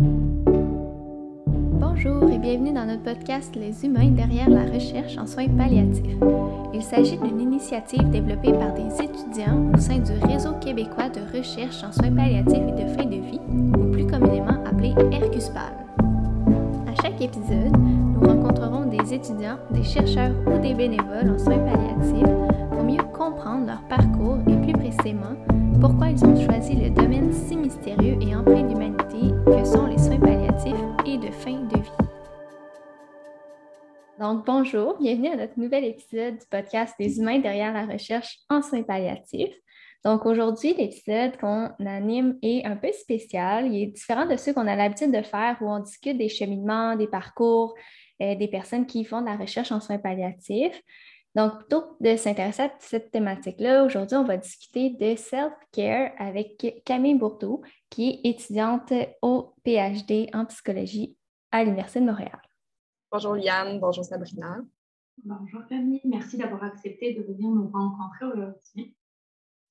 Bonjour et bienvenue dans notre podcast Les humains derrière la recherche en soins palliatifs. Il s'agit d'une initiative développée par des étudiants au sein du Réseau québécois de recherche en soins palliatifs et de fin de vie, ou plus communément appelé Hercuspal. À chaque épisode, nous rencontrerons des étudiants, des chercheurs ou des bénévoles en soins palliatifs pour mieux comprendre leur parcours et pourquoi ils ont choisi le domaine si mystérieux et empreint d'humanité que sont les soins palliatifs et de fin de vie. Donc, bonjour, bienvenue à notre nouvel épisode du podcast des humains derrière la recherche en soins palliatifs. Donc, aujourd'hui, l'épisode qu'on anime est un peu spécial. Il est différent de ceux qu'on a l'habitude de faire où on discute des cheminements, des parcours, euh, des personnes qui font de la recherche en soins palliatifs. Donc, plutôt que de s'intéresser à cette thématique-là, aujourd'hui, on va discuter de self-care avec Camille Bourdeau, qui est étudiante au PhD en psychologie à l'Université de Montréal. Bonjour Yann, bonjour Sabrina. Bonjour Camille, merci d'avoir accepté de venir nous rencontrer aujourd'hui.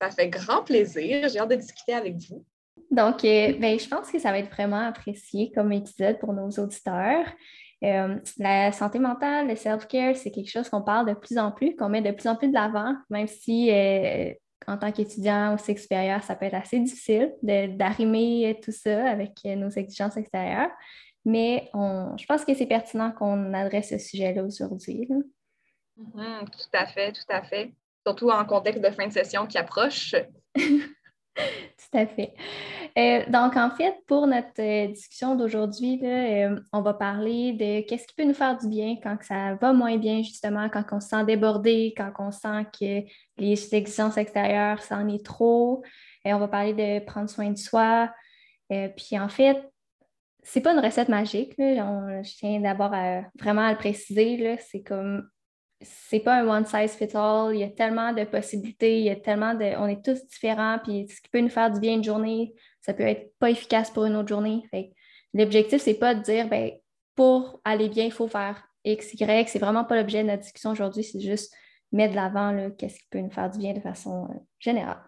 Ça fait grand plaisir, j'ai hâte de discuter avec vous. Donc, euh, ben, je pense que ça va être vraiment apprécié comme épisode pour nos auditeurs. Euh, la santé mentale, le self-care, c'est quelque chose qu'on parle de plus en plus, qu'on met de plus en plus de l'avant, même si euh, en tant qu'étudiant au cycle supérieur, ça peut être assez difficile d'arrimer tout ça avec euh, nos exigences extérieures. Mais je pense que c'est pertinent qu'on adresse ce sujet-là aujourd'hui. Mm-hmm, tout à fait, tout à fait. Surtout en contexte de fin de session qui approche. Tout à fait. Euh, donc, en fait, pour notre euh, discussion d'aujourd'hui, euh, on va parler de qu'est-ce qui peut nous faire du bien quand ça va moins bien, justement, quand on se sent débordé, quand on sent que les exigences extérieures, ça en est trop. Et on va parler de prendre soin de soi. puis, en fait, c'est pas une recette magique. je tiens d'abord vraiment à le préciser. C'est comme c'est pas un one size fits all. Il y a tellement de possibilités, il y a tellement de. On est tous différents, puis ce qui peut nous faire du bien une journée, ça peut être pas efficace pour une autre journée. l'objectif, c'est pas de dire ben, pour aller bien, il faut faire X, Y. C'est vraiment pas l'objet de notre discussion aujourd'hui, c'est juste mettre de l'avant qu'est-ce qui peut nous faire du bien de façon euh, générale.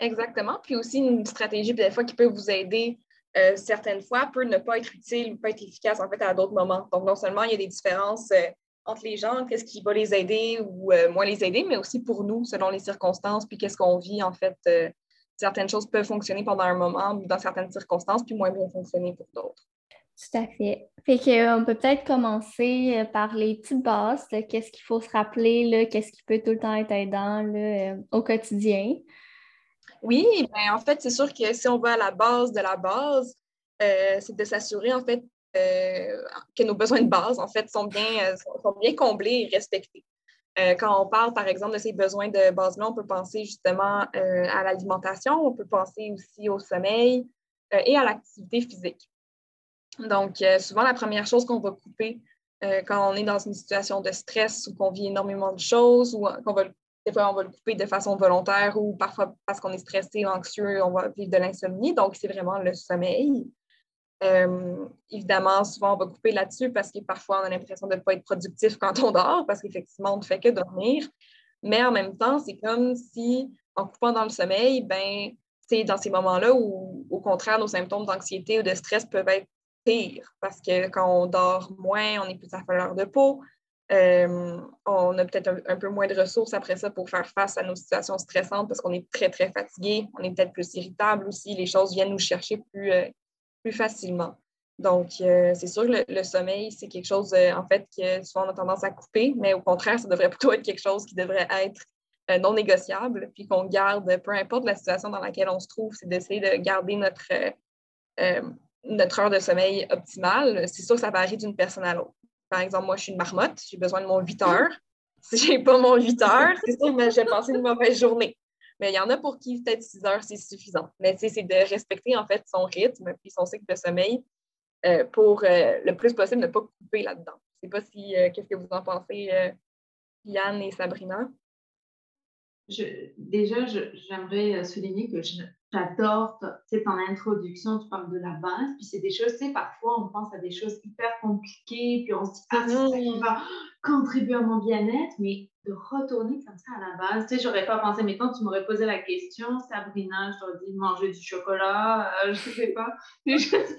Exactement. Puis aussi une stratégie, des fois, qui peut vous aider euh, certaines fois, peut ne pas être utile ou pas être efficace en fait à d'autres moments. Donc, non seulement il y a des différences. Euh, entre les gens, qu'est-ce qui va les aider ou euh, moins les aider, mais aussi pour nous, selon les circonstances, puis qu'est-ce qu'on vit, en fait. Euh, certaines choses peuvent fonctionner pendant un moment dans certaines circonstances, puis moins bien fonctionner pour d'autres. Tout à fait. Fait qu'on peut peut-être commencer euh, par les petites bases, qu'est-ce qu'il faut se rappeler, qu'est-ce qui peut tout le temps être aidant au quotidien? Oui, bien, en fait, c'est sûr que si on va à la base de la base, c'est de s'assurer en fait euh, que nos besoins de base, en fait, sont bien, euh, sont bien comblés et respectés. Euh, quand on parle, par exemple, de ces besoins de base-là, on peut penser justement à l'alimentation, on peut penser aussi au sommeil et à l'activité physique. Donc, souvent, la première chose qu'on va couper quand on est dans une situation de stress ou qu'on vit énormément de choses ou qu'on va, des fois, on va le couper de façon volontaire ou parfois parce qu'on est stressé, anxieux, on va vivre de l'insomnie. Donc, c'est vraiment le sommeil. Euh, évidemment, souvent, on va couper là-dessus parce que parfois, on a l'impression de ne pas être productif quand on dort parce qu'effectivement, on ne fait que dormir. Mais en même temps, c'est comme si, en coupant dans le sommeil, ben, c'est dans ces moments-là où, au contraire, nos symptômes d'anxiété ou de stress peuvent être pires parce que quand on dort moins, on est plus à fleur de peau. Euh, on a peut-être un, peu moins de ressources après ça pour faire face à nos situations stressantes parce qu'on est très, très fatigué. On est peut-être plus irritable aussi. Les choses viennent nous chercher plus, euh, plus facilement. Donc, euh, c'est sûr que le, sommeil, c'est quelque chose, euh, en fait, que souvent on a tendance à couper, mais au contraire, ça devrait plutôt être quelque chose qui devrait être euh, non négociable, puis qu'on garde, peu importe la situation dans laquelle on se trouve, c'est d'essayer de garder notre, notre heure de sommeil optimale. C'est sûr que ça varie d'une personne à l'autre. Par exemple, moi, je suis une marmotte, j'ai besoin de mon 8 heures. Si je n'ai pas mon 8 heures, c'est sûr que j'ai passé une mauvaise journée. Mais il y en a pour qui peut-être 6 heures, c'est suffisant. Mais c'est de respecter en fait son rythme puis son cycle de sommeil euh, pour euh, le plus possible ne pas couper là-dedans. Je ne sais pas si euh, qu'est-ce que vous en pensez, Yann et Sabrina? déjà, j'aimerais souligner que j'adore ton introduction, tu parles de la base, puis c'est des choses, tu sais, parfois on pense à des choses hyper compliquées, puis on se dit, ah, c'est ça qui va contribuer à mon bien-être, mais de retourner comme ça à la base. Tu sais, j'aurais pas pensé, mais quand tu m'aurais posé la question, Sabrina, je t'aurais dit manger du chocolat, euh, je sais pas, des choses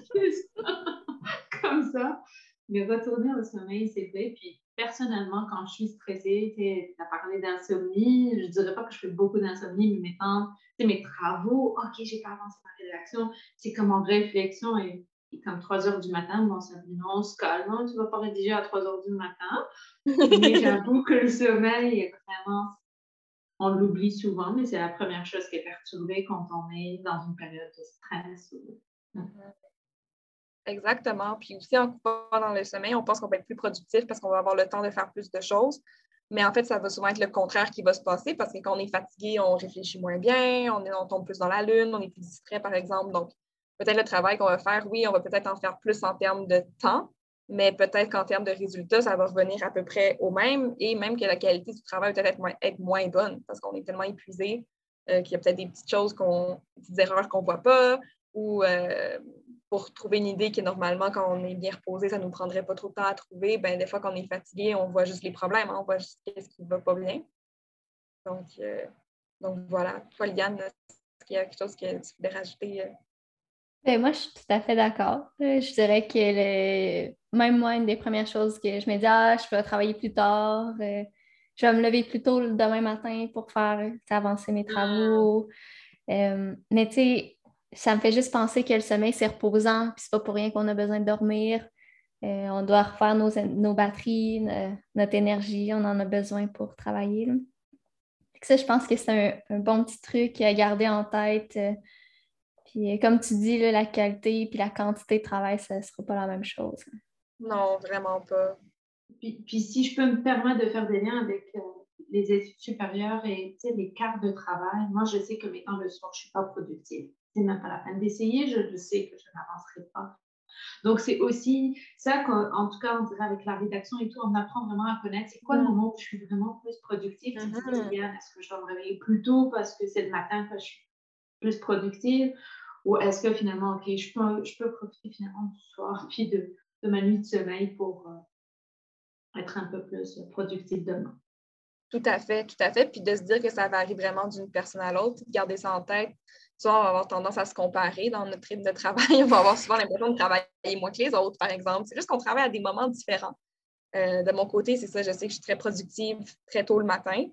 ça. Mais retourner au sommeil, c'est vrai. Puis personnellement, quand je suis stressée, tu as parlé d'insomnie, je dirais pas que je fais beaucoup d'insomnie, mais mettons, mes travaux, OK, j'ai pas avancé ma rédaction, c'est comme en réflexion et, comme 3 heures du matin, bon, ça me dit non, se calme, hein, tu vas pas rédiger à 3 heures du matin. mais j'avoue que le sommeil est vraiment, on l'oublie souvent, mais c'est la première chose qui est perturbée quand on est dans une période de stress. Exactement. Puis aussi, en coupant dans le sommeil, on pense qu'on va être plus productif parce qu'on va avoir le temps de faire plus de choses. Mais en fait, ça va souvent être le contraire qui va se passer parce que quand on est fatigué, on réfléchit moins bien, on, est, tombe plus dans la lune, on est plus distrait, par exemple. Donc, peut-être le travail qu'on va faire, oui, on va peut-être en faire plus en termes de temps, mais peut-être qu'en termes de résultats, ça va revenir à peu près au même et même que la qualité du travail va peut-être être moins, bonne parce qu'on est tellement épuisé euh, qu'il y a peut-être des petites choses, qu'on, des erreurs qu'on ne voit pas ou euh, pour trouver une idée qui, normalement, quand on est bien reposé, ça ne nous prendrait pas trop de temps à trouver, ben, des fois, quand on est fatigué, on voit juste les problèmes, hein, on voit juste ce qui ne va pas bien. Donc, euh, donc voilà. Toi, Liane, est-ce qu'il y a quelque chose que tu voulais rajouter? Euh? Ben, moi, je suis tout à fait d'accord. Euh, je dirais que même moi, une des premières choses que je me dis, ah, je peux travailler plus tard, je vais me lever plus tôt demain matin pour faire avancer mes travaux. mais tu sais, ça me fait juste penser que le sommeil, c'est reposant, puis c'est pas pour rien qu'on a besoin de dormir. Euh, on doit refaire nos, batteries, notre énergie, on en a besoin pour travailler. Ça, je pense que c'est un, bon petit truc à garder en tête. Euh, puis euh, comme tu dis, la qualité puis la quantité de travail, ça ne sera pas la même chose. Non, vraiment pas. Puis, si je peux me permettre de faire des liens avec les études supérieures et les cartes de travail, moi, je sais que maintenant le soir, je ne suis pas productive c'est même pas la peine d'essayer, je sais que je n'avancerai pas. Donc, c'est aussi ça qu'en tout cas, on dirait avec la rédaction et tout, on apprend vraiment à connaître c'est quoi le mm. moment où je suis vraiment plus productive. Mm-hmm. Est-ce que je dois me réveiller plus tôt parce que c'est le matin que je suis plus productive? Ou est-ce que finalement, OK, je peux, je peux profiter finalement du soir puis de, de ma nuit de sommeil pour euh, être un peu plus productive demain? Tout à fait, tout à fait. Puis de se dire que ça varie vraiment d'une personne à l'autre, de garder ça en tête souvent, on va avoir tendance à se comparer dans notre rythme de travail. On va avoir souvent l'impression de travailler moins que les autres, par exemple. C'est juste qu'on travaille à des moments différents. Euh, de mon côté, c'est ça, je sais que je suis très productive très tôt le matin.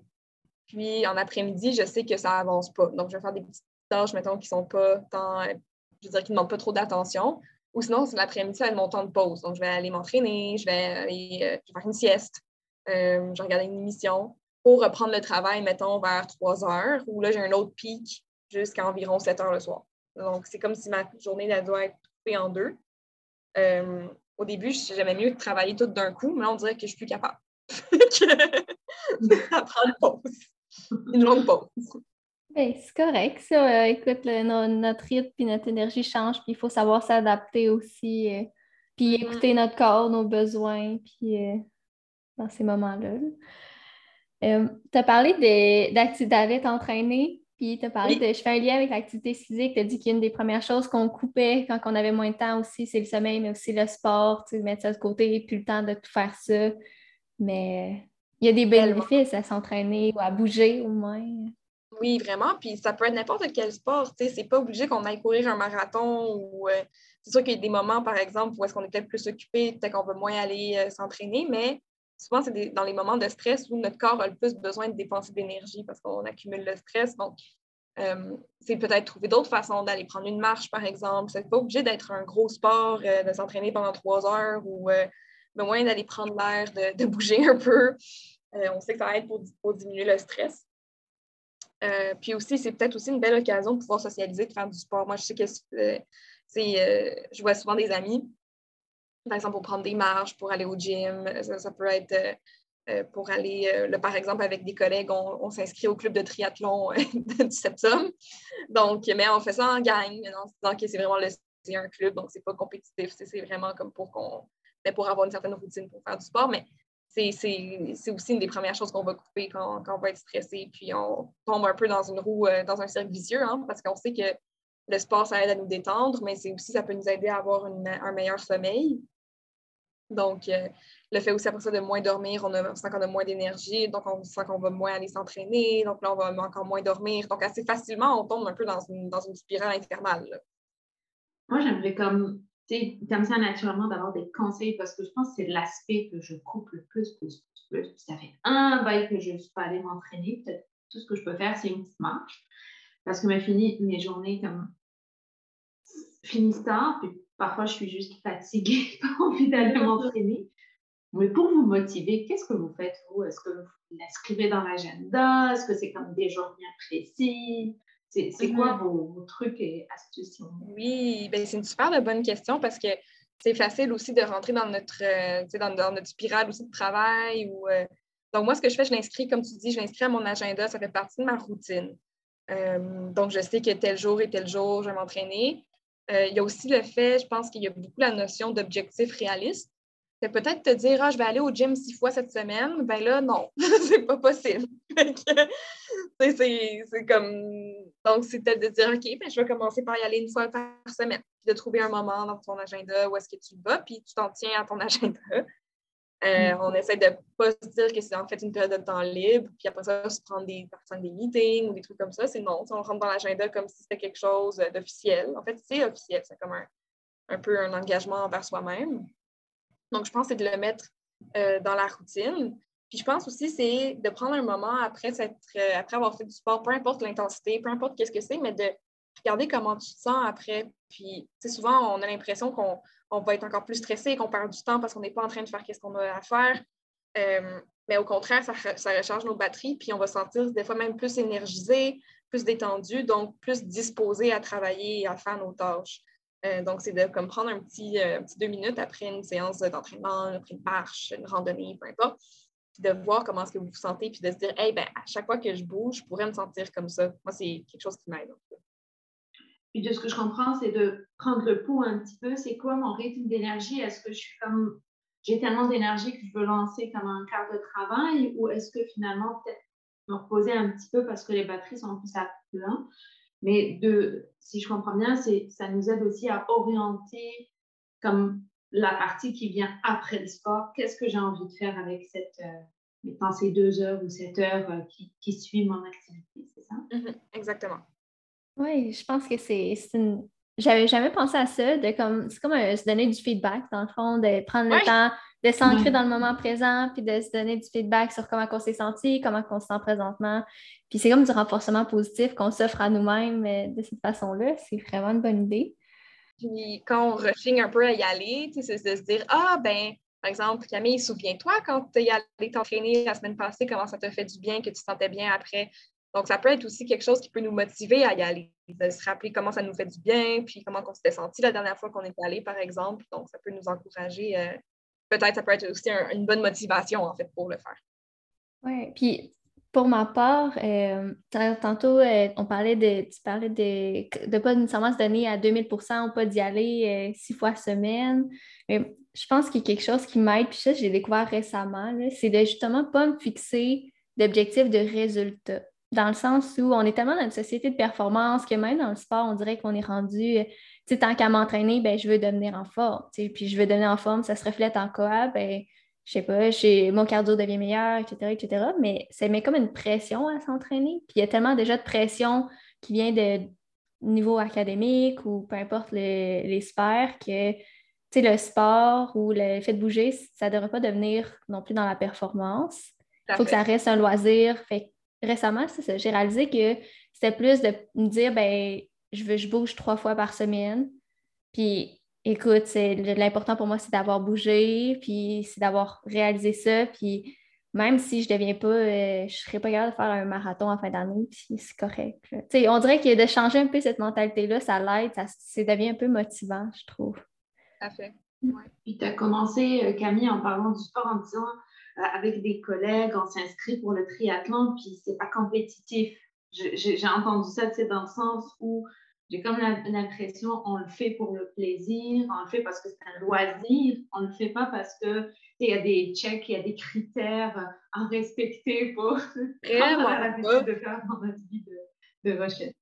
Puis en après-midi, je sais que ça avance pas. Donc, je vais faire des petites tâches, mettons, qui sont pas tant, je veux dire, qui ne demandent pas trop d'attention. Ou sinon, l'après-midi, ça va être mon temps de pause. Donc, je vais aller m'entraîner, je vais aller euh, faire une sieste, euh, je vais regarder une émission pour reprendre le travail, mettons, vers 3 heures, où là, j'ai un autre pic jusqu'à environ 7 heures le soir. Donc, c'est comme si ma journée elle doit être coupée en deux. Euh, au début, j'aimais mieux travailler tout d'un coup, mais là, on dirait que je suis plus capable. ça prend une pause. Une longue pause. Ben, c'est correct, ça. Euh, écoute, notre rythme et notre énergie changent, puis il faut savoir s'adapter aussi, euh, puis mm-hmm. écouter notre corps, nos besoins, puis dans ces moments-là. Tu as parlé d'aller t'entraîner. Puis tu as parlé de. Je fais un lien avec l'activité physique. Tu as dit qu'une des premières choses qu'on coupait quand on avait moins de temps aussi, c'est le sommeil, mais aussi le sport, tu sais, mettre ça de côté, plus le temps de tout faire ça. Mais il y a des bénéfices à s'entraîner ou à bouger au moins. Oui, vraiment. Puis ça peut être n'importe quel sport. Tu sais, c'est pas obligé qu'on aille courir un marathon ou. Euh, c'est sûr qu'il y a des moments, par exemple, où est-ce qu'on est peut-être plus occupé, peut-être qu'on veut moins aller euh, s'entraîner, mais souvent, c'est dans les moments de stress où notre corps a le plus besoin de dépenser d'énergie parce qu'on accumule le stress. Donc, euh, c'est peut-être trouver d'autres façons d'aller prendre une marche, par exemple. C'est pas obligé d'être un gros sport, euh, de s'entraîner pendant trois heures ou euh, moins d'aller prendre l'air, de, bouger un peu. on sait que ça aide pour, pour diminuer le stress. puis aussi, c'est peut-être aussi une belle occasion de pouvoir socialiser, de faire du sport. Moi, je sais que c'est, je vois souvent des amis par exemple, pour prendre des marches, pour aller au gym. Ça, peut être euh, euh, pour aller, euh, par exemple, avec des collègues, on, s'inscrit au club de triathlon du septembre. Donc, mais on fait ça en gang, en se disant que c'est vraiment le, un club, donc c'est pas compétitif. C'est vraiment comme pour qu'on. Mais pour avoir une certaine routine pour faire du sport. Mais c'est aussi une des premières choses qu'on va couper quand, on va être stressé. Puis on tombe un peu dans une roue, dans un cercle vicieux, hein, parce qu'on sait que le sport, ça aide à nous détendre, mais c'est aussi, ça peut nous aider à avoir un meilleur sommeil. Donc, euh, le fait aussi après ça de moins dormir, on, sent qu'on a moins d'énergie, donc on sent qu'on va moins aller s'entraîner, donc là, on va encore moins dormir. Donc, assez facilement, on tombe un peu dans une, dans une spirale infernale. Moi, j'aimerais comme sais, comme ça, naturellement, d'avoir des conseils parce que je pense que c'est l'aspect que je coupe le plus, plus, plus, ça fait un bail que je ne suis pas allée m'entraîner. Peut-être tout ce que je peux faire, c'est une petite marche parce que mes, fini, mes journées comme finissent tard, puis parfois je suis juste fatiguée, pas envie d'aller m'entraîner. Mais pour vous motiver, qu'est-ce que vous faites, vous? Est-ce que vous l'inscrivez dans l'agenda? Est-ce que c'est comme des jours bien précis? C'est quoi mm-hmm. vos, trucs et astuces? Oui, ben c'est une super bonne question parce que c'est facile aussi de rentrer dans notre, euh, dans, dans, notre spirale aussi de travail. Ou, euh, Donc, moi, ce que je fais, je l'inscris, comme tu dis, je l'inscris à mon agenda. Ça fait partie de ma routine. Euh, donc, je sais que tel jour et tel jour, je vais m'entraîner. Il y a aussi le fait, je pense qu'il y a beaucoup la notion d'objectif réaliste peut-être te dire, ah, je vais aller au gym six fois cette semaine, ben là, non, c'est pas possible. c'est comme. Donc, c'est peut-être de dire, OK, ben, je vais commencer par y aller une fois par semaine, puis de trouver un moment dans ton agenda où est-ce que tu vas, puis tu t'en tiens à ton agenda. Euh. On essaie de ne pas se dire que c'est en fait une période de temps libre, puis après ça, se prendre des des meetings ou des trucs comme ça. C'est non, on rentre dans l'agenda comme si c'était quelque chose d'officiel. En fait, c'est officiel, c'est comme un, un peu un engagement envers soi-même. Donc, je pense que c'est de le mettre euh, dans la routine. Puis je pense aussi, c'est de prendre un moment après, euh, après avoir fait du sport, peu importe l'intensité, peu importe qu'est-ce que c'est, mais de regarder comment tu te sens après. Puis, souvent, on a l'impression qu'on va être encore plus stressé, qu'on perd du temps parce qu'on n'est pas en train de faire ce qu'on a à faire. Euh, mais au contraire, ça, recharge nos batteries, puis on va sentir des fois même plus énergisé, plus détendu, donc plus disposé à travailler et à faire nos tâches. Euh, donc, c'est de comme prendre un petit, euh, petit, deux minutes après une séance d'entraînement, après une marche, une randonnée, peu importe, puis de voir comment est-ce que vous vous sentez, puis de se dire, hey, ben, à chaque fois que je bouge, je pourrais me sentir comme ça. Moi, c'est quelque chose qui m'aide. Puis de ce que je comprends, c'est de prendre le pouls un petit peu. C'est quoi mon rythme d'énergie? Est-ce que je suis comme j'ai tellement d'énergie que je veux lancer comme un quart de travail? Ou est-ce que finalement peut-être me reposer un petit peu parce que les batteries sont plus à plein? Mais de, si je comprends bien, ça nous aide aussi à orienter comme la partie qui vient après le sport. Qu'est-ce que j'ai envie de faire avec cette, euh, ces deux heures ou cette heure euh, qui, qui suit mon activité, c'est ça? Mm-hmm. exactement. Oui, je pense que c'est une... J'avais jamais pensé à ça, de comme, c'est comme euh, se donner du feedback, dans le fond, de prendre le temps de s'ancrer dans le moment présent, puis de se donner du feedback sur comment on s'est senti, comment on se sent présentement. Puis c'est comme du renforcement positif qu'on s'offre à nous-mêmes euh, de cette façon-là. C'est vraiment une bonne idée. Puis quand on rechigne un peu à y aller, c'est de se dire Ah, ben, par exemple, Camille, souviens-toi quand tu es allé t'entraîner la semaine passée, comment ça t'a fait du bien, que tu te sentais bien après. Donc, ça peut être aussi quelque chose qui peut nous motiver à y aller, de se rappeler comment ça nous fait du bien, puis comment on s'était senti la dernière fois qu'on est allé, par exemple. Donc, ça peut nous encourager euh, peut-être ça peut être aussi une bonne motivation, en fait, pour le faire. Oui, puis pour ma part, euh, tantôt, euh, on parlait de, tu parlais de ne pas nécessairement se donner à 2000 ou pas d'y aller six fois semaine. Mais je pense qu'il y a quelque chose qui m'aide, puis ça, j'ai découvert récemment, c'est de justement pas me fixer d'objectifs de résultats. Dans le sens où on est tellement dans une société de performance que même dans le sport, on dirait qu'on est rendu tant qu'à m'entraîner, ben, je veux devenir en forme. Puis je veux devenir en forme, ça se reflète en quoi? Ben, je sais pas, mon cardio devient meilleur, etc., etc. Mais ça met comme une pression à s'entraîner. Puis il y a tellement déjà de pression qui vient de niveau académique ou peu importe les sphères que le sport ou le fait de bouger, ça ne devrait pas devenir non plus dans la performance. Il faut que ça reste un loisir. Fait récemment, j'ai réalisé que c'était plus de me dire ben je, veux, je bouge trois fois par semaine. Puis écoute, c'est l'important pour moi, c'est d'avoir bougé, puis c'est d'avoir réalisé ça. Puis même si je deviens pas, euh, je serais pas capable de faire un marathon en fin d'année, puis c'est correct. On dirait que de changer un peu cette mentalité-là, ça l'aide, ça, devient un peu motivant, je trouve. Tout fait. Puis tu as commencé, euh, Camille, en parlant du sport, en disant avec des collègues, on s'inscrit pour le triathlon, puis c'est pas compétitif. J'ai entendu ça, c'est dans le sens où j'ai comme l'impression on le fait pour le plaisir, on le fait parce que c'est un loisir, on ne le fait pas parce que il y a des checks, il y a des critères à respecter pour avoir l'habitude de faire dans notre vie de, de recherche.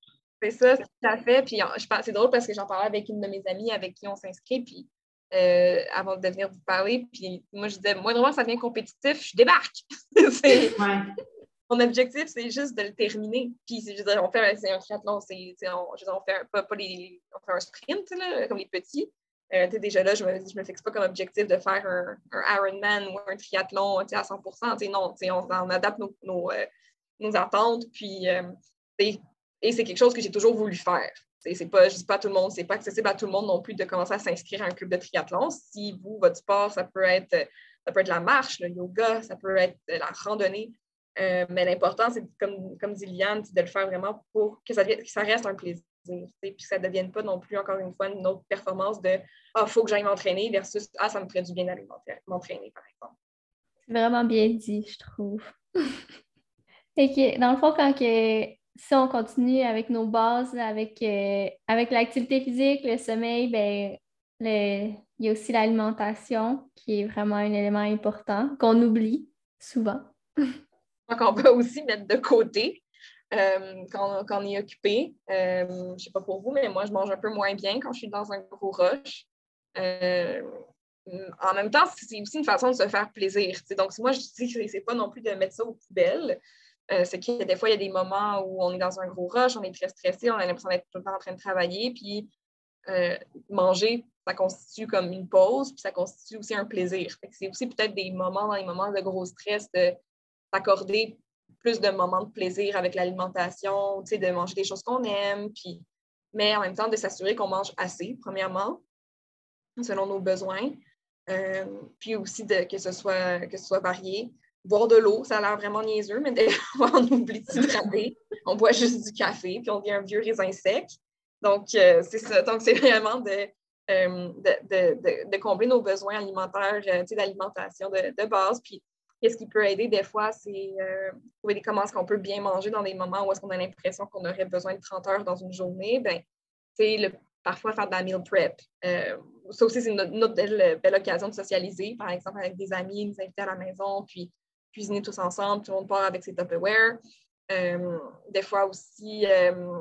C'est ça, tout à fait. Puis c'est drôle parce que j'en parlais avec une de mes amies avec qui on s'inscrit, puis euh, avant de venir vous parler, puis moi je disais, moi vraiment ça devient compétitif, je débarque. mon objectif, c'est juste de le terminer. Puis, je veux dire, on fait un triathlon, c'est, on, on fait un, pas, les, on fait un sprint, là, comme les petits. Euh, déjà là, je me, je me fixe pas comme objectif de faire un, un Ironman ou un triathlon à 100 Non, on, on, adapte nos, nos, nos attentes. Puis, et c'est quelque chose que j'ai toujours voulu faire. C'est pas, dis pas tout le monde, c'est pas accessible à tout le monde non plus de commencer à s'inscrire à un club de triathlon. Si vous, votre sport, ça peut être, ça peut être la marche, le yoga, ça peut être la randonnée. Euh, mais l'important, c'est, comme, comme dit Liane, de le faire vraiment pour que ça, que ça reste un plaisir. Puis que ça ne devienne pas non plus, encore une fois, une autre performance de Ah, il faut que j'aille m'entraîner versus Ah, ça me ferait du bien d'aller m'entraîner, par exemple. C'est vraiment bien dit, je trouve. Dans le fond, quand que si on continue avec nos bases, avec, euh, avec l'activité physique, le sommeil, ben, il y a aussi l'alimentation qui est vraiment un élément important qu'on oublie souvent. Donc, on peut aussi mettre de côté euh, quand, on est occupé. Euh, je ne sais pas pour vous, mais moi, je mange un peu moins bien quand je suis dans un gros rush. en même temps, c'est aussi une façon de se faire plaisir. Donc, moi, je dis que ce n'est pas non plus de mettre ça aux poubelles. Euh, c'est que des fois, il y a des moments où on est dans un gros rush, on est très stressé, on a l'impression d'être tout le temps en train de travailler, puis euh, manger, ça constitue comme une pause, puis ça constitue aussi un plaisir. C'est aussi peut-être des moments, dans les moments de gros stress, de s'accorder plus de moments de plaisir avec l'alimentation, de manger des choses qu'on aime, puis, mais en même temps de s'assurer qu'on mange assez, premièrement, selon nos besoins, euh, puis aussi de, que, ce soit, que ce soit varié boire de l'eau, ça a l'air vraiment niaiseux, mais fois, on oublie de s'hydrater. On boit juste du café, puis on devient un vieux raisin sec. Donc, euh, c'est ça. Donc, c'est vraiment de, euh, de, combler nos besoins alimentaires, euh, d'alimentation de, base. Puis, qu'est-ce qui peut aider des fois, c'est trouver comment est-ce qu'on peut bien manger dans des moments où est-ce qu'on a l'impression qu'on aurait besoin de 30 heures dans une journée. Ben, c'est parfois faire de la meal prep. ça aussi, c'est une, autre belle, belle, occasion de socialiser, par exemple, avec des amis, nous inviter à la maison, puis cuisiner tous ensemble, tout le monde part avec ses Tupperware. Euh, des fois aussi, euh,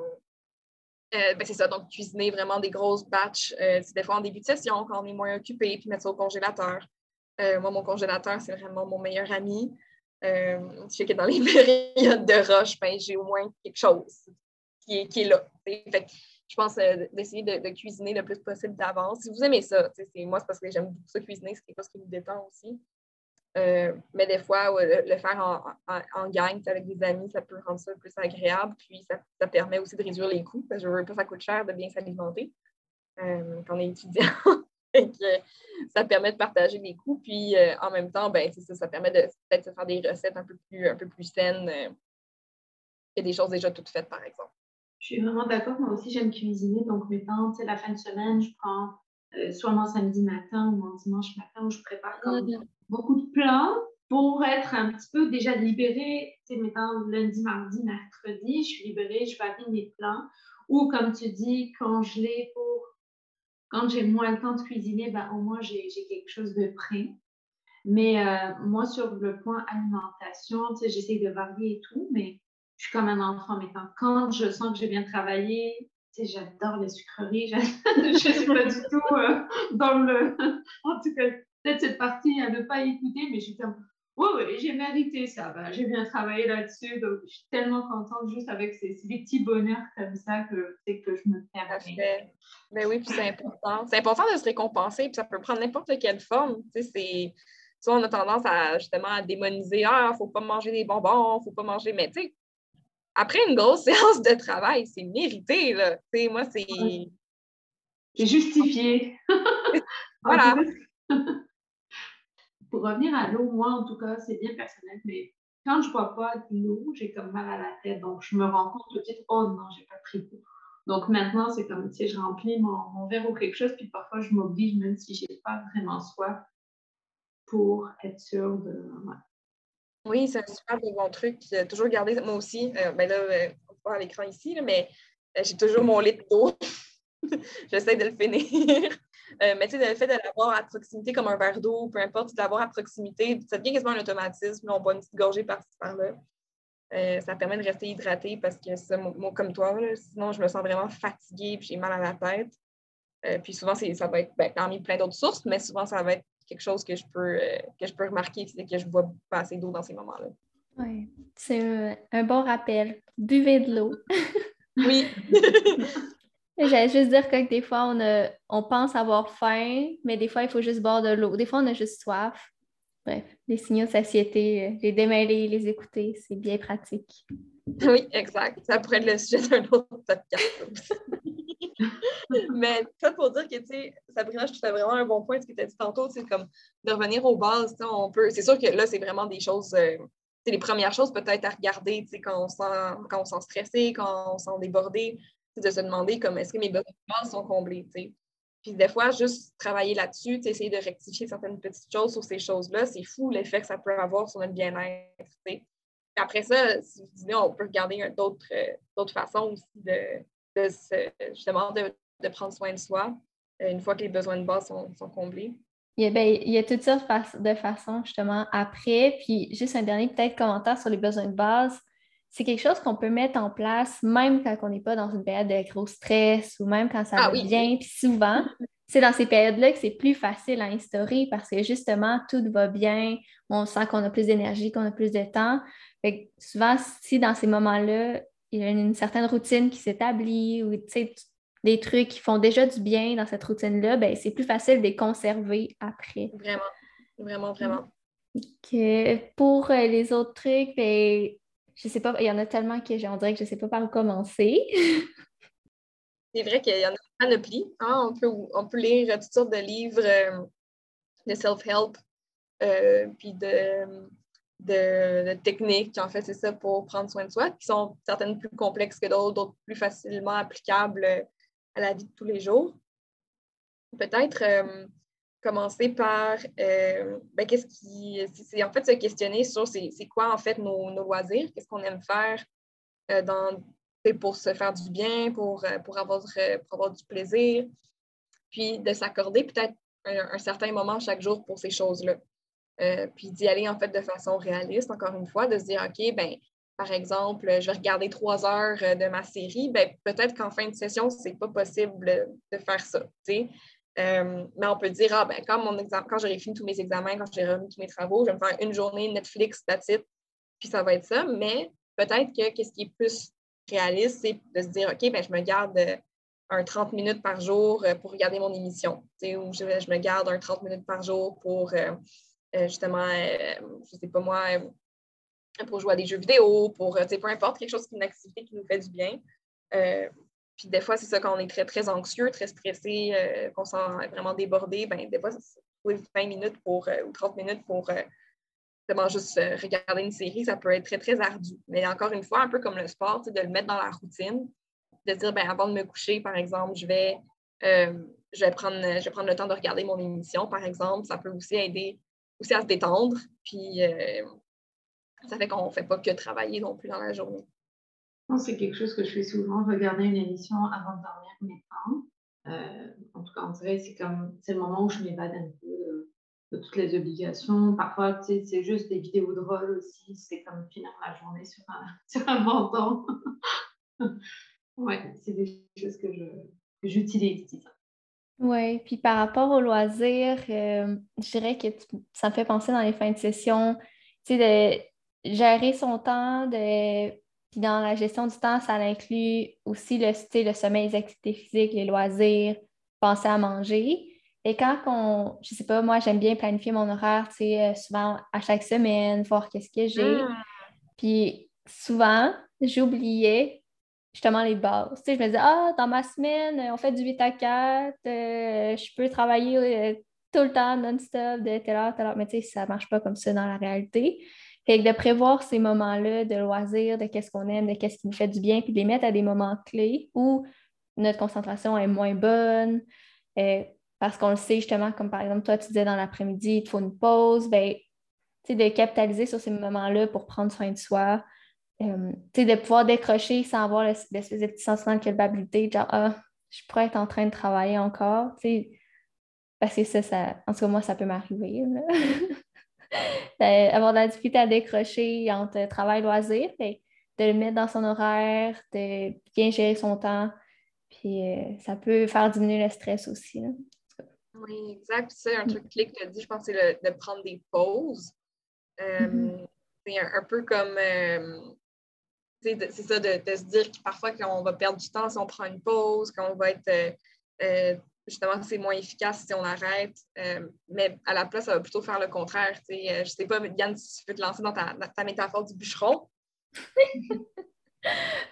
euh, ben c'est ça, donc cuisiner vraiment des grosses batches, c'est des fois en début de session quand on est moins occupé, puis mettre ça au congélateur. moi, mon congélateur, c'est vraiment mon meilleur ami. je sais que dans les périodes de rush, ben, j'ai au moins quelque chose qui est, là. je pense d'essayer de, cuisiner le plus possible d'avance. Si vous aimez ça, moi, c'est parce que j'aime beaucoup ça cuisiner, c'est quelque chose qui me détend aussi. Euh, mais des fois, le, faire en, gang avec des amis, ça peut rendre ça plus agréable. Puis ça, permet aussi de réduire les coûts parce que je veux pas, ça coûte cher de bien s'alimenter euh, quand on est étudiant. ça permet de partager les coûts. Puis euh, en même temps, ben, ça, ça permet de peut-être faire des recettes un peu plus, un peu plus saines et des choses déjà toutes faites, par exemple. Je suis vraiment d'accord. Moi aussi, j'aime cuisiner. Donc, mettons, la fin de semaine, je prends soit mon samedi matin ou mon dimanche matin où je prépare comme beaucoup de plans pour être un petit peu déjà libérée. Tu sais, mettons lundi, mardi, mercredi, je suis libérée, je varie mes plans. Ou comme tu dis, congeler pour quand j'ai moins le temps de cuisiner, ben, au moins j'ai quelque chose de prêt. Mais euh, moi, sur le point alimentation, tu sais, j'essaie de varier et tout, mais je suis comme un enfant. Mais quand je sens que j'ai bien travaillé, j'adore les sucreries. je ne suis pas du tout euh, dans le. en tout cas, peut-être cette partie à ne pas écouter, mais je suis comme, oui, j'ai mérité ça. Ben, j'ai bien travaillé là-dessus. Donc, je suis tellement contente juste avec ces, petits bonheurs comme ça que, que je me permets. Ben oui, puis c'est important. C'est important de se récompenser, puis ça peut prendre n'importe quelle forme. Tu sais, on a tendance à justement à démoniser Ah, faut pas manger des bonbons, faut pas manger. Mais tu sais, après une grosse séance de travail, c'est mérité. Là. Moi, c'est. C'est justifié. voilà pour revenir à l'eau, moi, en tout cas, c'est bien personnel, mais quand je bois pas de l'eau, j'ai comme mal à la tête. Donc, je me rends compte tout de suite, oh non, j'ai pas pris d'eau. Donc, maintenant, c'est comme, tu sais, je remplis mon, verre ou quelque chose, puis parfois, je m'oblige, même si j'ai pas vraiment soif, pour être sûre de. Oui, c'est un super bon truc. toujours garder, moi aussi, euh, ben là, euh, on voit à l'écran ici, mais euh, j'ai toujours mon litre d'eau. J'essaie de le finir. Euh, mais tu sais, le fait de l'avoir à proximité comme un verre d'eau, peu importe, de l'avoir à proximité, ça devient quasiment un automatisme. on boit une petite gorgée par-ci par-là. Euh, ça permet de rester hydraté parce que ça, moi, comme toi, sinon je me sens vraiment fatiguée et j'ai mal à la tête. Euh, puis souvent, ça va être ben, parmi plein d'autres sources, mais souvent, ça va être quelque chose que je peux, que je peux remarquer, c'est que je bois pas assez d'eau dans ces moments-là. Oui, c'est un, un bon rappel. Buvez de l'eau. oui. J'allais juste dire que des fois, on, on pense avoir faim, mais des fois, il faut juste boire de l'eau. Des fois, on a juste soif. Bref, les signaux de satiété, euh, les démêler, les écouter, c'est bien pratique. Oui, exact. Ça pourrait être le sujet d'un autre podcast. Mais ça pour dire que, tu sais, Sabrina, je trouve ça vraiment un bon point, ce que tu as dit tantôt, c'est comme de revenir aux bases, on peut... C'est sûr que là, c'est vraiment des choses... Euh, c'est les premières choses peut-être à regarder, quand on sent, quand on sent stressé, quand on sent débordé, de se demander comme est-ce que mes besoins de base sont comblés, tu sais. Puis des fois, juste travailler là-dessus, essayer de rectifier certaines petites choses sur ces choses-là, c'est fou l'effet que ça peut avoir sur notre bien-être. Après ça, si vous dites, on peut regarder euh, d'autres façons aussi de, justement de, prendre soin de soi euh, une fois que les besoins de base sont, comblés. Il y, a, ben, il y, a, toutes sortes de façons justement après. Puis juste un dernier peut-être commentaire sur les besoins de base c'est quelque chose qu'on peut mettre en place même quand on n'est pas dans une période de gros stress ou même quand ça ah va bien. Puis souvent, c'est dans ces périodes-là que c'est plus facile à instaurer parce que justement, tout va bien, on sent qu'on a plus d'énergie, qu'on a plus de temps. Fait souvent, si dans ces moments-là, il y a une, certaine routine qui s'établit ou des trucs qui font déjà du bien dans cette routine-là, ben, c'est plus facile de les conserver après. Vraiment, vraiment, vraiment. Pour euh, les autres trucs, ben, je sais pas, il y en a tellement que on dirait que je sais pas par où commencer. C'est vrai qu'il y en a une panoplie. Hein? On, peut, on peut lire toutes sortes de livres euh, de self-help, euh, puis de, de, techniques, en fait, c'est ça, pour prendre soin de soi, qui sont certaines plus complexes que d'autres, d'autres plus facilement applicables à la vie de tous les jours. Peut-être euh, commencer par euh, ben, qu'est-ce qui. C'est en fait se questionner sur c'est quoi en fait nos, loisirs, qu'est-ce qu'on aime faire euh, dans, pour se faire du bien, pour, pour avoir du plaisir, puis de s'accorder peut-être un, certain moment chaque jour pour ces choses-là. Puis d'y aller en fait de façon réaliste, encore une fois, de se dire, OK, ben par exemple, je vais regarder trois heures de ma série, ben, peut-être qu'en fin de session, c'est pas possible de faire ça. Euh, mais on peut dire, ah, ben, quand, mon quand j'aurai fini tous mes examens, quand j'ai remis tous mes travaux, je vais me faire une journée Netflix, that's puis ça va être ça. Mais peut-être que ce qui est plus réaliste, c'est de se dire, OK, ben, je me garde euh, un 30 minutes par jour euh, pour regarder mon émission, ou je, je, me garde un 30 minutes par jour pour justement, je sais pas moi, pour jouer à des jeux vidéo, pour, peu importe, quelque chose qui est une activité qui nous fait du bien. Puis des fois, c'est ça, quand on est très, très anxieux, très stressé, euh, qu'on sent vraiment débordé, ben, des fois, c'est 20 minutes pour, euh, ou 30 minutes pour euh, juste regarder une série, ça peut être très, très ardu. Mais encore une fois, un peu comme le sport, de le mettre dans la routine, de dire, ben, avant de me coucher, par exemple, je vais, je, vais prendre, je vais prendre le temps de regarder mon émission, par exemple. Ça peut aussi aider aussi à se détendre. Puis ça fait qu'on ne fait pas que travailler non plus dans la journée c'est quelque chose que je fais souvent, regarder une émission avant de dormir maintenant. Euh, en tout cas, on dirait c'est comme c'est le moment où je m'évade un peu de, toutes les obligations. Parfois, c'est juste des vidéos drôles aussi. C'est comme finir la journée sur un, sur un menton. ouais, c'est des choses que j'utilise, Oui, puis par rapport au loisir, euh, je dirais que ça me fait penser dans les fins de session, tu sais, de gérer son temps, de puis dans la gestion du temps, ça inclut aussi le, le sommeil, les activités physiques, les loisirs, penser à manger. Et quand on, je sais pas, moi j'aime bien planifier mon horaire, tu sais, euh, souvent à chaque semaine, voir qu'est-ce que j'ai. Hmm. Puis souvent, j'oubliais justement les bases. Tu sais, je me disais, ah, dans ma semaine, on fait du 8 à 4, euh, je peux travailler euh, tout le temps, non-stop, de telle heure, telle heure. Mais tu sais, ça marche pas comme ça dans la réalité. Fait que de prévoir ces moments-là de loisirs, de qu'est-ce qu'on aime, de qu'est-ce qui nous fait du bien, puis de les mettre à des moments clés où notre concentration est moins bonne, euh, parce qu'on le sait justement, comme par exemple, toi, tu disais dans l'après-midi, il te faut une pause, ben, de capitaliser sur ces moments-là pour prendre soin de soi, euh, de pouvoir décrocher sans avoir l'espèce de petit sentiment de culpabilité, genre, ah, je pourrais être en train de travailler encore, parce que ça, ça, en tout cas, moi, ça peut m'arriver. avoir de la difficulté à décrocher entre travail et loisir, de le mettre dans son horaire, de bien gérer son temps. Puis euh, ça peut faire diminuer le stress aussi. Oui, exact. C'est un truc clé que tu as dit, je pense, c'est de prendre des pauses. Euh, mm-hmm. C'est un, peu comme, euh, c'est ça, de, se dire que parfois qu'on va perdre du temps si on prend une pause, qu'on va être euh, euh, justement c'est moins efficace si on arrête. Euh, mais à la place, ça va plutôt faire le contraire. je ne sais pas, Yann, si tu peux te lancer dans ta, métaphore du bûcheron.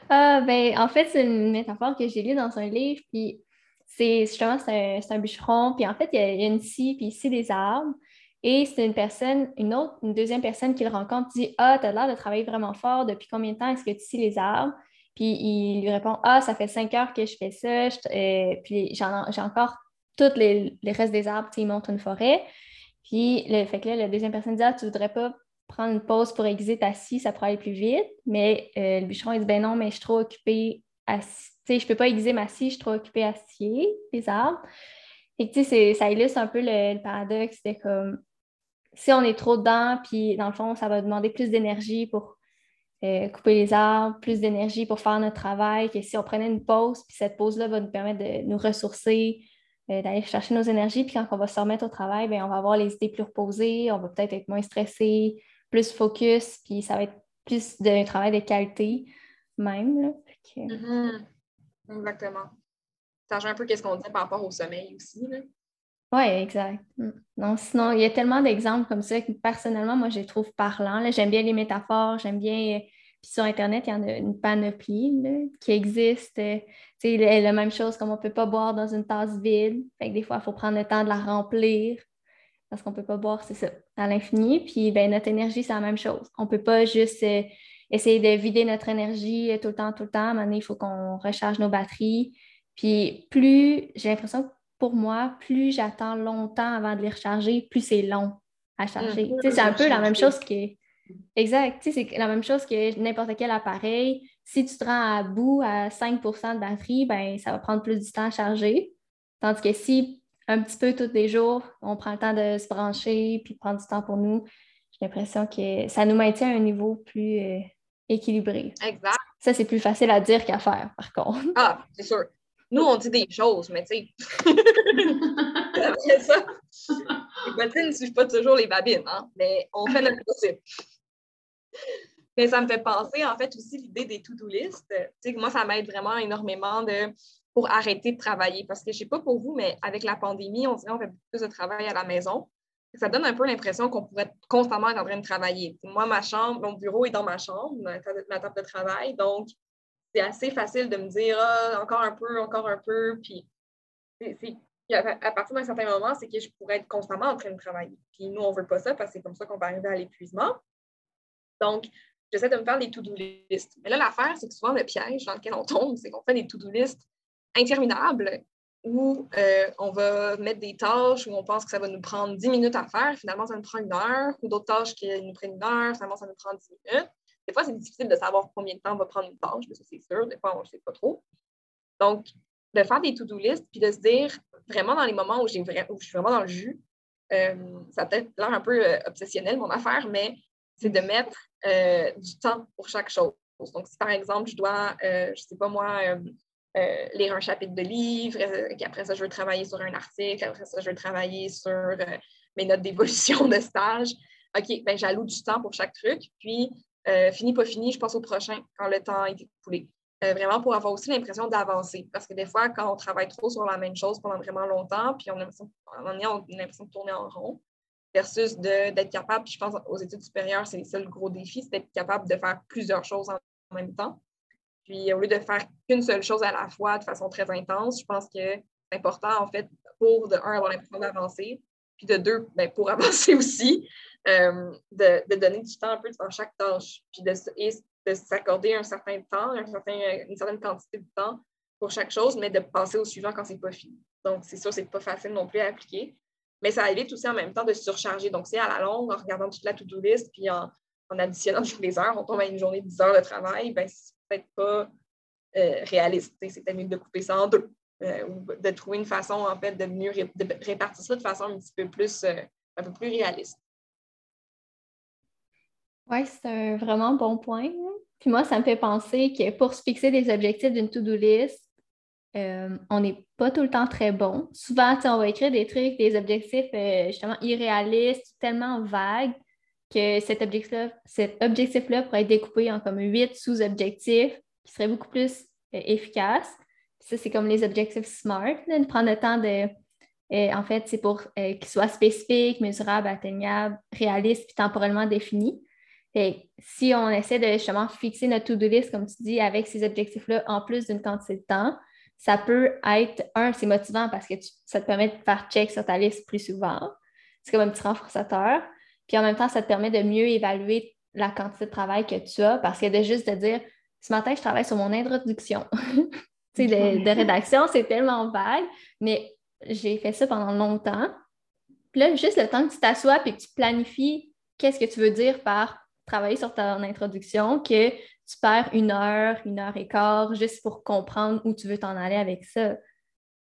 ah, ben, en fait, c'est une métaphore que j'ai lue dans un livre, puis c'est justement c'est un, bûcheron, puis en fait, il y, a, une scie, puis ici des arbres. Et c'est une personne, une autre, une deuxième personne qui le rencontre, dit Ah, tu as l'air de travailler vraiment fort, depuis combien de temps est-ce que tu scies les arbres? Puis il lui répond Ah, ça fait cinq heures que je fais ça, euh, puis j'ai encore tous les, restes des arbres, il montre une forêt. Puis le fait que là, la deuxième personne dit Ah, tu voudrais pas prendre une pause pour ta scie, ça pourrait aller plus vite. Mais euh, le bûcheron, il dit Ben non, mais je suis trop occupée à. Tu sais, je peux pas aiguiser ma scie, je suis trop occupée à scier les arbres. Et tu sais, ça illustre un peu le, paradoxe. C'est comme si on est trop dedans, puis dans le fond, ça va demander plus d'énergie pour euh, couper les arbres, plus d'énergie pour faire notre travail, que si on prenait une pause, puis cette pause-là va nous permettre de nous ressourcer, euh, d'aller chercher nos énergies, puis quand on va se remettre au travail, bien, on va avoir les idées plus reposées, on va peut-être être moins stressé, plus focus, puis ça va être plus de travail de qualité même. Mm-hmm. Exactement. Ça change un peu ce qu'on dit par rapport au sommeil aussi. Oui, exact. Mm. Non, sinon, il y a tellement d'exemples comme ça que personnellement, moi, je les trouve parlants. J'aime bien les métaphores, j'aime bien. Euh, puis sur Internet, il y en a une panoplie qui existe. Euh, c'est la même chose comme on ne peut pas boire dans une tasse vide. Fait que des fois, il faut prendre le temps de la remplir parce qu'on ne peut pas boire, c'est ça, à l'infini. Puis ben, notre énergie, c'est la même chose. On ne peut pas juste euh, essayer de vider notre énergie tout le temps, tout le temps. À un moment donné, il faut qu'on recharge nos batteries. Puis plus, j'ai l'impression que pour moi, plus j'attends longtemps avant de les recharger, plus c'est long à charger. C'est un peu la même chose que. Exact. C'est la même chose que n'importe quel appareil. Si tu te rends à bout à 5% de batterie, ben, ça va prendre plus du temps à charger. Tandis que si un petit peu tous les jours, on prend le temps de se brancher puis prendre du temps pour nous, j'ai l'impression que ça nous maintient à un niveau plus euh, équilibré. Exact. Ça, c'est plus facile à dire qu'à faire, par contre. Ah, c'est sûr. Nous, on dit des choses, mais tu sais. Ça, les bottines ne suivent pas toujours les babines, hein? mais on fait notre possible. Mais ça me fait penser, en fait, aussi l'idée des to-do list. Tu sais, moi, ça m'aide vraiment énormément de, pour arrêter de travailler. Parce que je ne sais pas pour vous, mais avec la pandémie, on dirait qu'on fait beaucoup plus de travail à la maison. Ça donne un peu l'impression qu'on pourrait constamment être en train de travailler. Moi, ma chambre, mon bureau est dans ma chambre, ma table de travail. Donc, c'est assez facile de me dire ah, encore un peu, encore un peu. Puis, à partir d'un certain moment, c'est que je pourrais être constamment en train de travailler. Puis nous, on ne veut pas ça parce que c'est comme ça qu'on va arriver à l'épuisement. Donc, j'essaie de me faire des to-do list. Mais là, l'affaire, c'est que souvent, le piège dans lequel on tombe, c'est qu'on fait des to-do list interminables où euh, on va mettre des tâches où on pense que ça va nous prendre 10 minutes à faire. Finalement, ça nous prend une heure. Ou d'autres tâches qui nous prennent une heure. Finalement, ça nous prend 10 minutes. Des fois, c'est difficile de savoir combien de temps va prendre une tâche, mais ça, c'est sûr. Des fois, on ne sait pas trop. Donc, de faire des to-do list, puis de se dire, vraiment dans les moments où, j'ai où je suis vraiment dans le jus, euh, ça peut-être l'air un peu euh, obsessionnel, mon affaire, mais c'est de mettre euh, du temps pour chaque chose. Donc, si par exemple, je dois, je ne sais pas moi, lire un chapitre de livre, qu'après ça, je veux travailler sur un article, après ça, je veux travailler sur mes notes d'évolution de stage, OK, ben j'alloue du temps pour chaque truc. Puis, euh, fini, pas fini, je passe au prochain quand le temps est écoulé. Euh, vraiment pour avoir aussi l'impression d'avancer. Parce que des fois, quand on travaille trop sur la même chose pendant vraiment longtemps, puis on a l'impression, de tourner en rond, versus d'être capable, puis je pense aux études supérieures, c'est le gros défi, c'est d'être capable de faire plusieurs choses en, même temps. Puis au lieu de faire qu'une seule chose à la fois de façon très intense, je pense que c'est important, en fait, pour, de un, avoir l'impression d'avancer, puis de deux, ben, pour avancer aussi, euh, de, donner du temps un peu dans chaque tâche, puis de, de s'accorder un certain temps, une certaine quantité de temps pour chaque chose, mais de passer au suivant quand c'est pas fini. Donc, c'est sûr, c'est pas facile non plus à appliquer, mais ça évite aussi en même temps de surcharger. Donc, c'est à la longue, en regardant toute la to-do list, puis en, additionnant toutes les heures, on tombe à une journée de 10 heures de travail, ben, c'est peut-être pas euh, réaliste. C'est peut-être mieux de couper ça en deux. Euh, de trouver une façon, en fait, de mieux répartir ça de façon un petit peu plus, un peu plus réaliste. Oui, c'est un vraiment bon point. Puis moi, ça me fait penser que pour se fixer des objectifs d'une to-do list, euh, on n'est pas tout le temps très bon. Souvent, on va écrire des trucs, des objectifs euh, justement irréalistes, tellement vagues que cet objectif-là cet objectif pourrait être découpé en comme huit sous-objectifs qui seraient beaucoup plus euh, efficaces. Ça, c'est comme les objectifs SMART, de prendre le temps de. Euh, en fait, c'est pour euh, qu'ils soient spécifiques, mesurables, atteignables, réalistes puis temporellement définis. Et si on essaie de justement fixer notre to-do list, comme tu dis, avec ces objectifs-là, en plus d'une quantité de temps, ça peut être, un, c'est motivant parce que ça te permet de faire check sur ta liste plus souvent. C'est comme un petit renforçateur. Puis en même temps, ça te permet de mieux évaluer la quantité de travail que tu as parce que de juste de dire ce matin, je travaille sur mon introduction. sais, de, rédaction, c'est tellement vague, mais j'ai fait ça pendant longtemps. Puis là, juste le temps que tu t'assois et que tu planifies qu'est-ce que tu veux dire par travailler sur ton introduction, que tu perds une heure, une heure et quart juste pour comprendre où tu veux t'en aller avec ça.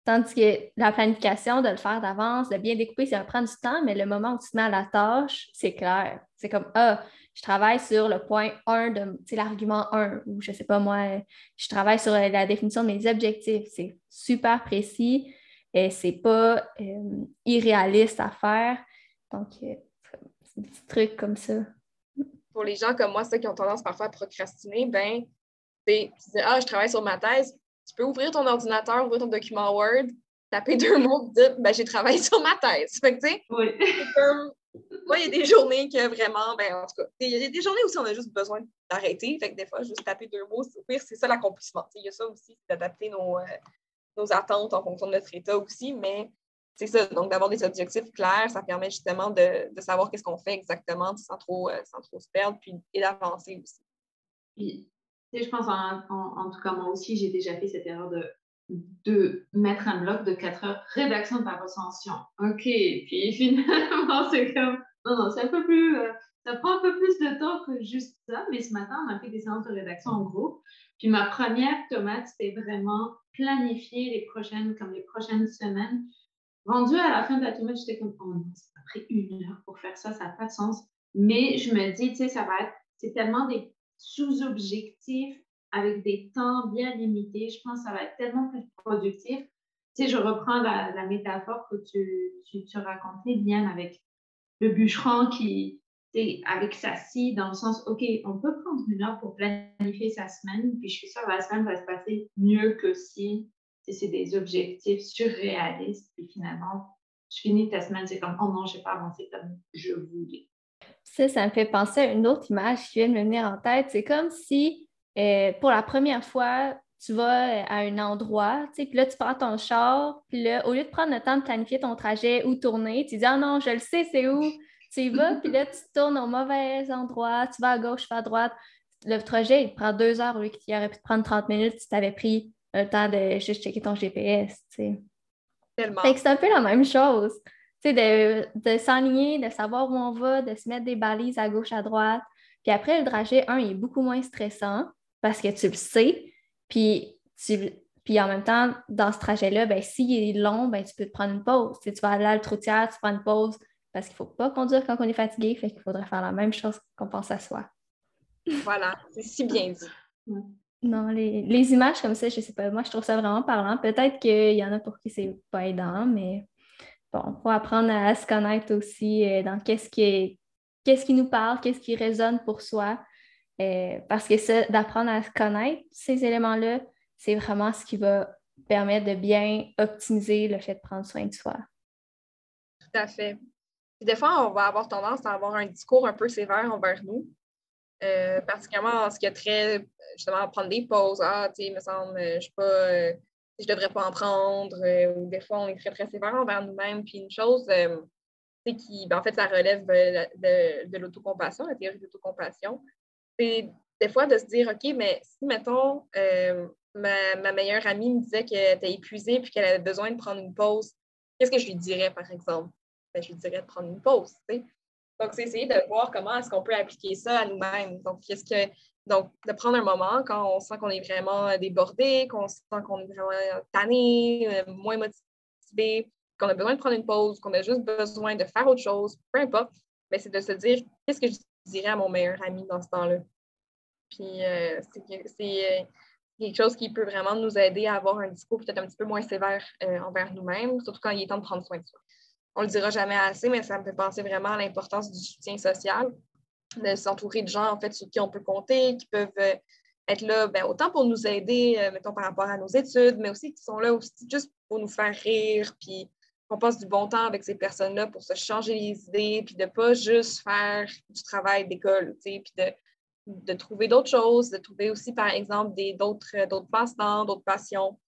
Tandis que la planification, de le faire d'avance, de bien découper, ça va prendre du temps, mais le moment où tu te mets à la tâche, c'est clair. C'est comme, ah, je travaille sur le point 1 de, l'argument 1, ou je ne sais pas moi, je travaille sur la définition de mes objectifs. C'est super précis et c'est pas euh, irréaliste à faire. Donc, euh, c'est des petits trucs comme ça. Pour les gens comme moi, ceux qui ont tendance parfois à procrastiner, ben, tu dis, ah, je travaille sur ma thèse, tu peux ouvrir ton ordinateur, ouvrir ton document Word, taper deux mots, dire ben, j'ai travaillé sur ma thèse. Fait que, tu sais, oui. Moi, il y a des journées que vraiment, ben, en tout cas, il y a des journées où on a juste besoin d'arrêter. Fait que des fois, juste taper deux mots, c'est ça l'accomplissement. Il y a ça aussi, d'adapter nos, euh, nos attentes en fonction de notre état aussi, mais c'est ça. Donc, d'avoir des objectifs clairs, ça permet justement de, de savoir qu'est-ce qu'on fait exactement sans trop, euh, sans trop se perdre, puis et d'avancer aussi. Je pense, en, tout cas, moi aussi, j'ai déjà fait cette erreur de, de mettre un bloc de 4 heures, rédaction ta recension. OK, puis finalement, c'est comme, non, non, c'est un peu plus, euh, ça prend un peu plus de temps que juste ça, mais ce matin, on a fait des séances de rédaction en groupe. Puis ma première tomate, c'était vraiment planifier les prochaines, comme les prochaines semaines. Rendu à la fin de la tomate, j'étais comme, oh non, ça a pris une heure pour faire ça, ça n'a pas de sens. Mais je me dis, tu sais, ça va être, c'est tellement des sous-objectifs avec des temps bien limités, je pense que ça va être tellement plus productif. Tu sais, je reprends la, métaphore que tu, tu, tu, racontais, bien avec le bûcheron qui, avec sa scie, dans le sens, OK, on peut prendre une heure pour planifier sa semaine, puis je suis sûre que la semaine va se passer mieux que si c'est des objectifs surréalistes, puis finalement, tu finis ta semaine, c'est comme, oh non, je n'ai pas avancé comme je voulais. Ça, ça me fait penser à une autre image qui vient de me venir en tête. C'est comme si, euh, pour la première fois, tu vas à un endroit, puis là, tu prends ton char, puis là, au lieu de prendre le temps de planifier ton trajet ou tourner, tu dis, ah non, je le sais, c'est où? Tu y vas, puis là, tu tournes au mauvais endroit, tu vas à gauche, tu vas à droite. Le trajet, il prend deux heures, lui, qui aurait pu te prendre 30 minutes si tu avais pris le temps de juste checker ton GPS, tu sais. Tellement. c'est un peu la même chose de, de s'enligner, de savoir où on va, de se mettre des balises à gauche, à droite. Puis après, le trajet, un, il est beaucoup moins stressant parce que tu le sais. Puis, tu, puis en même temps, dans ce trajet-là, ben, s'il est long, ben, tu peux te prendre une pause. tu vas aller à la troutière, tu prends une pause parce qu'il ne faut pas conduire quand on est fatigué. Fait qu'il faudrait faire la même chose qu'on pense à soi. Voilà, c'est si bien dit. Non, les, les, images comme ça, je ne sais pas, moi je trouve ça vraiment parlant. Peut-être qu'il y en a pour qui c'est pas aidant, mais bon, pour apprendre à, se connaître aussi euh, dans qu'est-ce qui, qu'est-ce qui nous parle, qu'est-ce qui résonne pour soi. Euh, parce que ça, d'apprendre à connaître, ces éléments-là, c'est vraiment ce qui va permettre de bien optimiser le fait de prendre soin de soi. Tout à fait. des fois, on va avoir tendance à avoir un discours un peu sévère envers nous. Euh, particulièrement en ce qui a très, justement, à prendre des pauses. Ah, tu sais, il me semble, je ne suis pas je ne devrais pas en prendre, euh, ou des fois, on est très, très sévère envers nous-mêmes. Puis une chose, euh, qui, ben, en fait, ça relève de, de, l'autocompassion, la théorie de l'autocompassion, c'est des fois de se dire, OK, mais si, mettons, euh, ma, ma, meilleure amie me disait qu'elle était épuisée puis qu'elle avait besoin de prendre une pause, qu'est-ce que je lui dirais, par exemple? Ben, je lui dirais de prendre une pause. Donc, c'est essayer de voir comment est-ce qu'on peut appliquer ça à nous-mêmes. Donc, qu'est-ce que donc, de prendre un moment quand on sent qu'on est vraiment débordé, qu'on sent qu'on est vraiment tanné, euh, moins motivé, qu'on a besoin de prendre une pause, qu'on a juste besoin de faire autre chose, peu importe, mais c'est de se dire qu'est-ce que je dirais à mon meilleur ami dans ce temps-là. Puis, euh, c'est euh, quelque chose qui peut vraiment nous aider à avoir un discours peut-être un petit peu moins sévère envers nous-mêmes, surtout quand il est temps de prendre soin de soi. On ne le dira jamais assez, mais ça me fait penser vraiment à l'importance du soutien social de s'entourer de gens, en fait, sur qui on peut compter, qui peuvent euh, être là, ben, autant pour nous aider, euh, mettons, par rapport à nos études, mais aussi qui sont là aussi juste pour nous faire rire, puis qu'on passe du bon temps avec ces personnes-là pour se changer les idées, puis de ne pas juste faire du travail d'école, puis de, de, trouver d'autres choses, de trouver aussi, par exemple, d'autres passe-temps, d'autres passions.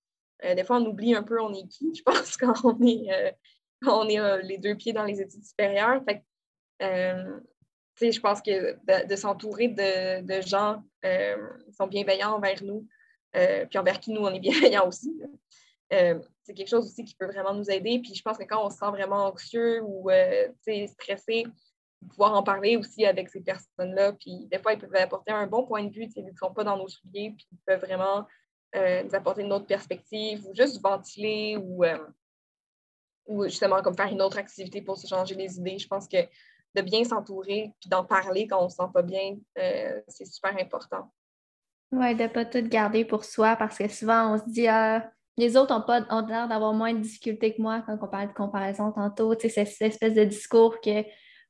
des fois, on oublie un peu on est qui, je pense, quand on est, est les deux pieds dans les études supérieures. Fait je pense que de, s'entourer de, gens euh, qui sont bienveillants envers nous, euh, puis envers qui nous, on est bienveillants aussi, euh, c'est quelque chose aussi qui peut vraiment nous aider. Puis je pense que quand on se sent vraiment anxieux ou stressé, pouvoir en parler aussi avec ces personnes-là. Puis des fois, ils peuvent apporter un bon point de vue, ils ne sont pas dans nos souliers, puis ils peuvent vraiment nous apporter une autre perspective ou juste ventiler ou, ou justement comme faire une autre activité pour se changer les idées. Je pense que de bien s'entourer puis d'en parler quand on ne se sent pas bien, euh, c'est super important. Oui, de ne pas tout garder pour soi parce que souvent on se dit ah, les autres ont, pas, ont l'air d'avoir moins de difficultés que moi quand on parle de comparaison tantôt. C'est cette espèce de discours que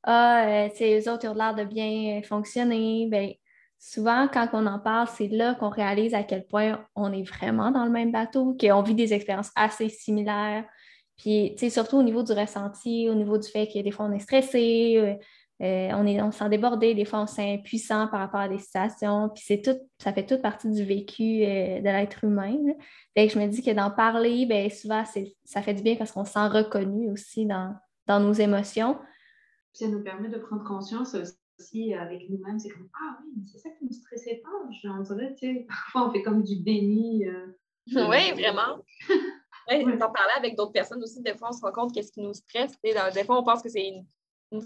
ah, euh, les autres ont l'air de bien fonctionner. Bien, souvent, quand on en parle, c'est là qu'on réalise à quel point on est vraiment dans le même bateau, qu'on vit des expériences assez similaires, puis, surtout au niveau du ressenti, au niveau du fait que des fois on est stressé, euh, euh, on, est, on se sent débordé, des fois on se sent impuissant par rapport à des situations. Puis c'est tout, ça fait toute partie du vécu euh, de l'être humain. Fait que je me dis que d'en parler, bien, souvent, ça fait du bien parce qu'on se sent reconnu aussi dans, dans nos émotions. Puis ça nous permet de prendre conscience aussi avec nous-mêmes. C'est comme Ah oui, mais c'est ça qui nous stressait pas. On dirait, tu sais, parfois on fait comme du déni. oui, vraiment. Oui, d'en parler avec d'autres personnes aussi, des fois, on se rend compte qu'est-ce qui nous stresse. Des fois, on pense que c'est une,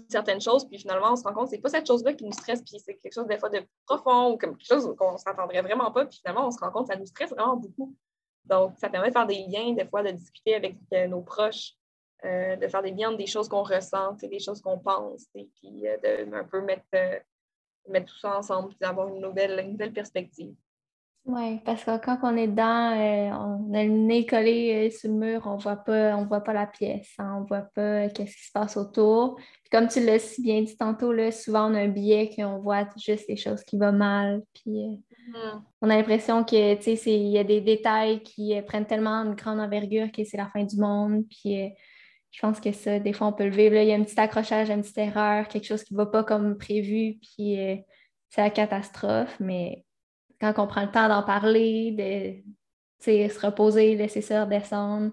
certaine chose, puis finalement, on se rend compte que c'est pas cette chose-là qui nous stresse, puis c'est quelque chose, des fois, de profond ou comme quelque chose qu'on s'attendrait vraiment pas, puis finalement, on se rend compte que ça nous stresse vraiment beaucoup. Donc, ça permet de faire des liens, des fois, de discuter avec euh, nos proches, euh, de faire des liens des choses qu'on ressent, des choses qu'on pense, et puis euh, de un peu mettre, mettre tout ça ensemble, puis d'avoir une nouvelle, une nouvelle perspective. Oui, parce que quand on est dedans, on a le nez collé sur le mur, on voit pas, on voit pas la pièce, hein, on voit pas qu'est-ce qui se passe autour. Comme tu l'as si bien dit tantôt, là, souvent on a un biais qu'on voit juste les choses qui vont mal. Puis euh, mm-hmm. on a l'impression que il y a des détails qui prennent tellement une grande envergure que c'est la fin du monde. Puis je pense que ça, des fois, on peut le vivre. il y a un petit accrochage, une petite erreur, quelque chose qui ne va pas comme prévu, puis c'est la catastrophe, mais quand on prend le temps d'en parler, de se reposer, laisser ça redescendre,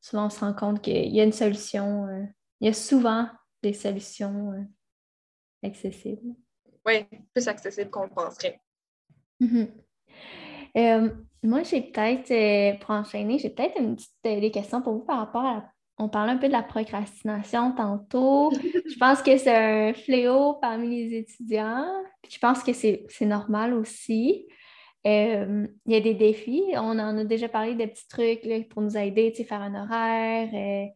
souvent on se rend compte qu'il y a une solution. Euh, il y a souvent des solutions euh, accessibles. Oui, plus accessibles qu'on le penserait. Mm-hmm. Euh, moi, j'ai peut-être, pour enchaîner, j'ai peut-être une petite des questions pour vous par rapport à on parlait un peu de la procrastination tantôt. je pense que c'est un fléau parmi les étudiants. je pense que c'est normal aussi. Euh, il y a des défis. On en a déjà parlé des petits trucs pour nous aider, faire un horaire euh,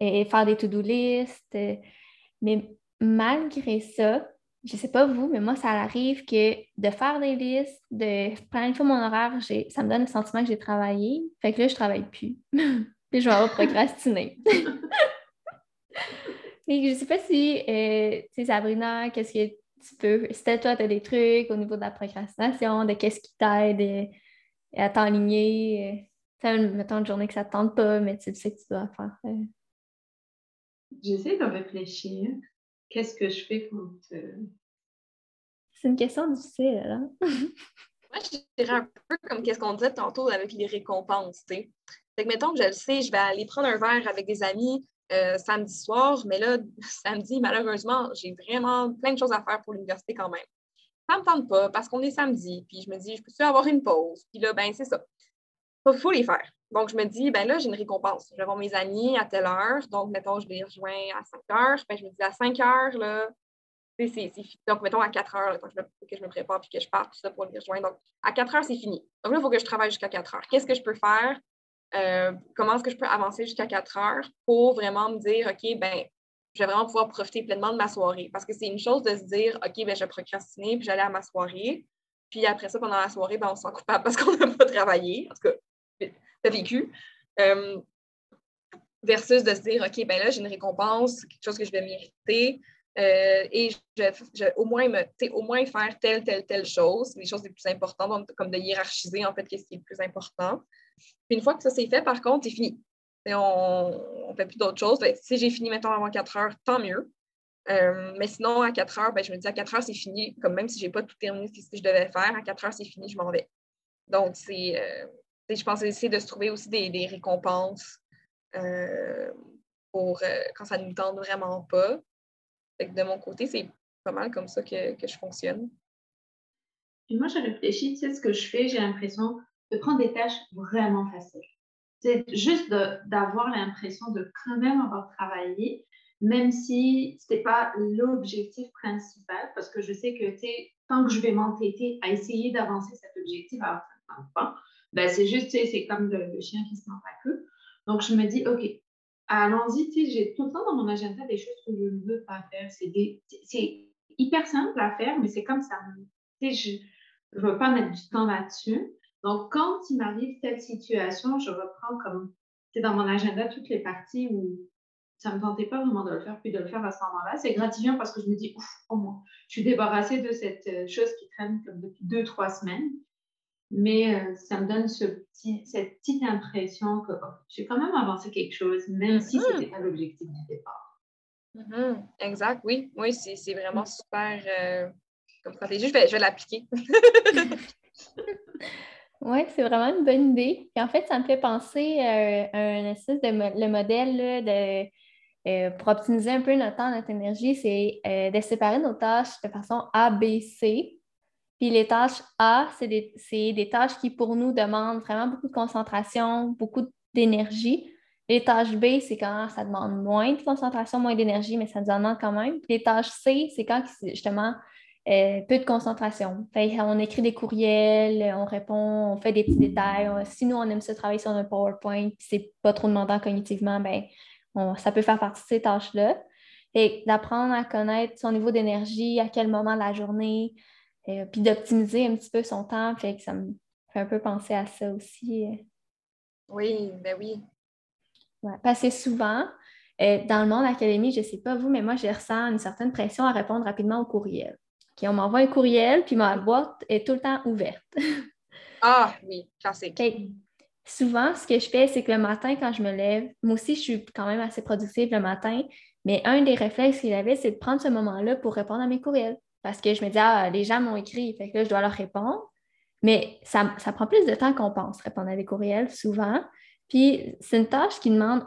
et faire des to-do list. mais malgré ça, je ne sais pas vous, mais moi, ça arrive que de faire des listes, de planifier mon horaire, ça me donne le sentiment que j'ai travaillé. Fait que là, je ne travaille plus. Puis je vais procrastiner. mais je ne sais pas si, euh, tu sais, Sabrina, qu'est-ce que tu peux, si toi, tu as des trucs au niveau de la procrastination, de qu'est-ce qui t'aide à t'enligner, euh, mettons une journée que ça ne te tente pas, mais tu sais que tu dois faire. Euh. J'essaie de réfléchir. Qu'est-ce que je fais quand. C'est une question difficile, hein? Moi, je dirais un peu comme qu'est-ce qu'on disait tantôt avec les récompenses, tu sais. Fait que, mettons que je le sais, je vais aller prendre un verre avec des amis, euh, samedi soir, mais là, samedi, malheureusement, j'ai vraiment plein de choses à faire pour l'université quand même. Ça ne me tente pas parce qu'on est samedi, puis je me dis, je peux-tu avoir une pause? Puis là, ben c'est ça. Il faut les faire. Donc, je me dis, ben là, j'ai une récompense. Je vais voir mes amis à telle heure. Donc, mettons, je les rejoins à 5 heures. Ben, je me dis, à 5 heures, là, c'est fini. Donc, mettons, à 4 heures, il faut que je me prépare puis que je parte, tout ça pour les rejoindre. Donc, à 4 heures, c'est fini. Donc là, il faut que je travaille jusqu'à 4 heures. Qu'est-ce que je peux faire? Euh, comment est-ce que je peux avancer jusqu'à 4 heures pour vraiment me dire, OK, ben, je vais vraiment pouvoir profiter pleinement de ma soirée? Parce que c'est une chose de se dire, OK, ben, je vais procrastiner, puis j'allais à ma soirée. Puis après ça, pendant la soirée, ben, on se sent coupable parce qu'on n'a pas travaillé. En tout cas, t'as vécu. Euh, versus de se dire, OK, ben là, j'ai une récompense, quelque chose que je vais mériter. et je, au, moins me, au moins faire telle, telle, telle chose, les choses les plus importantes, comme de hiérarchiser en fait qu'est-ce qui est le plus important. Puis une fois que ça c'est fait, par contre, c'est fini. on ne fait plus d'autres choses. Ben, si j'ai fini, mettons, avant 4 heures, tant mieux. Euh, mais sinon, à 4 heures, ben, je me dis à 4 heures, c'est fini. Comme même si je n'ai pas tout terminé ce que je devais faire, à 4 heures, c'est fini, je m'en vais. Donc, c'est, euh, je pense essayer de se trouver aussi des, récompenses euh, pour quand ça ne nous tente vraiment pas. de mon côté, c'est pas mal comme ça que, que je fonctionne. Moi, je réfléchis, tu sais, ce que je fais, j'ai l'impression de prendre des tâches vraiment faciles. C'est juste d'avoir l'impression de quand même avoir travaillé, même si ce n'est pas l'objectif principal, parce que je sais que tant que je vais m'entêter à essayer d'avancer cet objectif à pas, ben c'est juste, c'est comme le, chien qui se mord la queue. Donc, je me dis, OK, allons-y, j'ai tout le temps dans mon agenda des choses que je ne veux pas faire. C'est hyper simple à faire, mais c'est comme ça. Je ne veux pas mettre du temps là-dessus. Donc, quand il m'arrive telle situation, je reprends comme, c'est dans mon agenda toutes les parties où ça ne me tentait pas vraiment de le faire, puis de le faire à ce moment-là. C'est gratifiant parce que je me dis, ouf, au moins, je suis débarrassée de cette euh, chose qui traîne comme depuis deux, trois semaines. Mais euh, ça me donne ce petit, cette petite impression que oh, j'ai quand même avancé quelque chose, même si ce n'était mm-hmm. pas l'objectif du départ. Mm-hmm. Exact, oui. Oui, c'est vraiment super euh, comme stratégie. Je vais, je vais l'appliquer. Oui, c'est vraiment une bonne idée. Et en fait, ça me fait penser à un espèce de le modèle de euh, pour optimiser un peu notre temps, notre énergie, c'est euh, de séparer nos tâches de façon A, B, C. Puis les tâches A, c'est des, tâches qui, pour nous, demandent vraiment beaucoup de concentration, beaucoup d'énergie. Les tâches B, c'est quand ça demande moins de concentration, moins d'énergie, mais ça nous en demande quand même. les tâches C, c'est quand, justement, euh, peu de concentration. on écrit des courriels, on répond, on fait des petits détails. Si nous, on aime se travailler sur un PowerPoint, c'est pas trop demandant cognitivement, ben, ça peut faire partie de ces tâches-là. Et d'apprendre à connaître son niveau d'énergie, à quel moment de la journée, euh, puis d'optimiser un petit peu son temps. Fait que ça me fait un peu penser à ça aussi. Euh. Oui, ben oui. Ouais, parce que souvent, euh, dans le monde académique, je ne sais pas vous, mais moi, je ressens une certaine pression à répondre rapidement au courriel. on m'envoie un courriel, puis ma boîte est tout le temps ouverte. ah oui, classique souvent, ce que je fais, c'est que le matin, quand je me lève, moi aussi, je suis quand même assez productive le matin, mais un des réflexes qu'il avait, c'est de prendre ce moment-là pour répondre à mes courriels. Parce que je me dis, ah, les gens m'ont écrit, fait que là, je dois leur répondre. Mais ça, ça prend plus de temps qu'on pense, répondre à des courriels, souvent. Puis, c'est une tâche qui demande,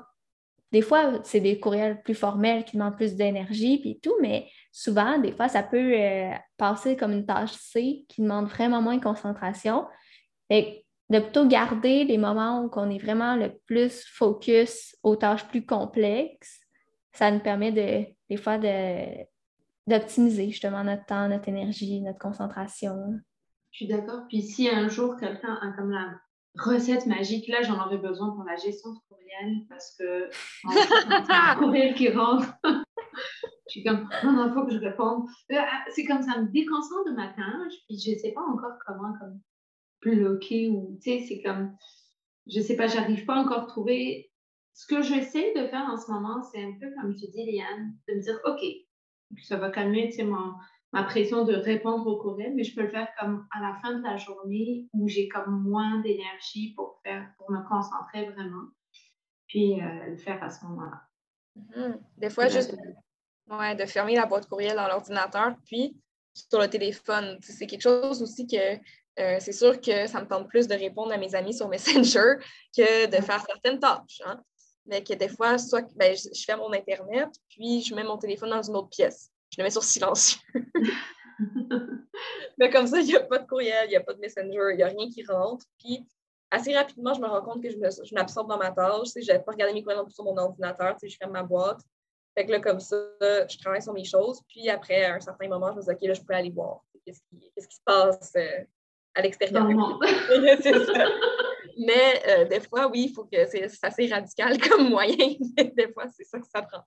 des fois, c'est des courriels plus formels qui demandent plus d'énergie, puis tout, mais souvent, des fois, ça peut euh, passer comme une tâche C qui demande vraiment moins de concentration. Fait de plutôt garder les moments où on est vraiment le plus focus aux tâches plus complexes. Ça nous permet de, des fois d'optimiser justement notre temps, notre énergie, notre concentration. Je suis d'accord. Puis si un jour quelqu'un a comme la recette magique, là j'en aurais besoin pour la gestion de courriel parce que un courriel qui rentre. je suis comme, non, non, il faut que je réponde. Euh, c'est comme ça me déconcentre de ma tâche, puis je ne sais pas encore comment comme, bloqué ou, tu sais, c'est comme, je sais pas, j'arrive pas encore à trouver. Ce que j'essaie de faire en ce moment, c'est un peu comme tu dis, Liane, de me dire, OK, ça va calmer, tu sais, ma pression de répondre au courriel, mais je peux le faire comme à la fin de la journée où j'ai comme moins d'énergie pour faire, pour me concentrer vraiment, puis euh, le faire à ce moment-là. Mm-hmm. Des fois, juste ouais, de fermer la boîte courriel dans l'ordinateur, puis sur le téléphone. C'est quelque chose aussi que euh, c'est sûr que ça me tente plus de répondre à mes amis sur Messenger que de faire certaines tâches. Hein. Mais que des fois, soit ben, je, fais mon Internet, puis je mets mon téléphone dans une autre pièce. Je le mets sur silencieux. Mais comme ça, il n'y a pas de courriel, il n'y a pas de Messenger, il n'y a rien qui rentre. Puis assez rapidement, je me rends compte que je m'absorbe dans ma tâche. Je n'avais pas regardé mes courriels sur mon ordinateur, je ferme ma boîte. Fait que là, comme ça, je travaille sur mes choses. Puis après, à un certain moment, je me dis, OK, là, je peux aller voir. Qu'est-ce qui, qui, se passe euh, à l'extérieur. Mais euh, des fois, oui, il faut que c'est assez radical comme moyen. des fois, c'est ça que ça prend.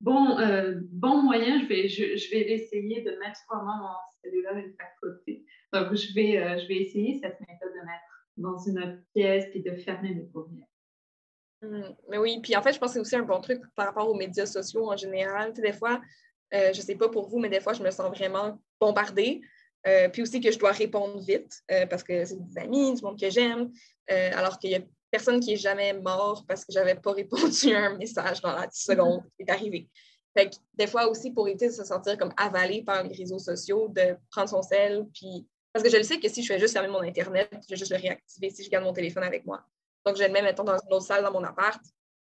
Bon, euh, bon moyen, je vais, je, vais essayer de mettre vraiment mon cellulaire à côté. Donc, je vais, euh, je vais essayer cette méthode de mettre dans une pièce et de fermer mes courriels. Mmh, mais oui, puis en fait, je pense que c'est aussi un bon truc par rapport aux médias sociaux en général. des fois, je ne sais pas pour vous, mais des fois, je me sens vraiment bombardée. Puis aussi que je dois répondre vite parce que c'est des amis, du monde que j'aime, alors qu'il y a personne qui est jamais mort parce que j'avais pas répondu à un message dans la 10 secondes qui est arrivé. Fait que des fois aussi, pour éviter de se sentir comme avalé par les réseaux sociaux, de prendre son sel, puis... Parce que je le sais que si je fais juste fermer mon Internet, je vais juste le réactiver si je garde mon téléphone avec moi. Donc, je le mets, mettons, dans une autre salle dans mon appart,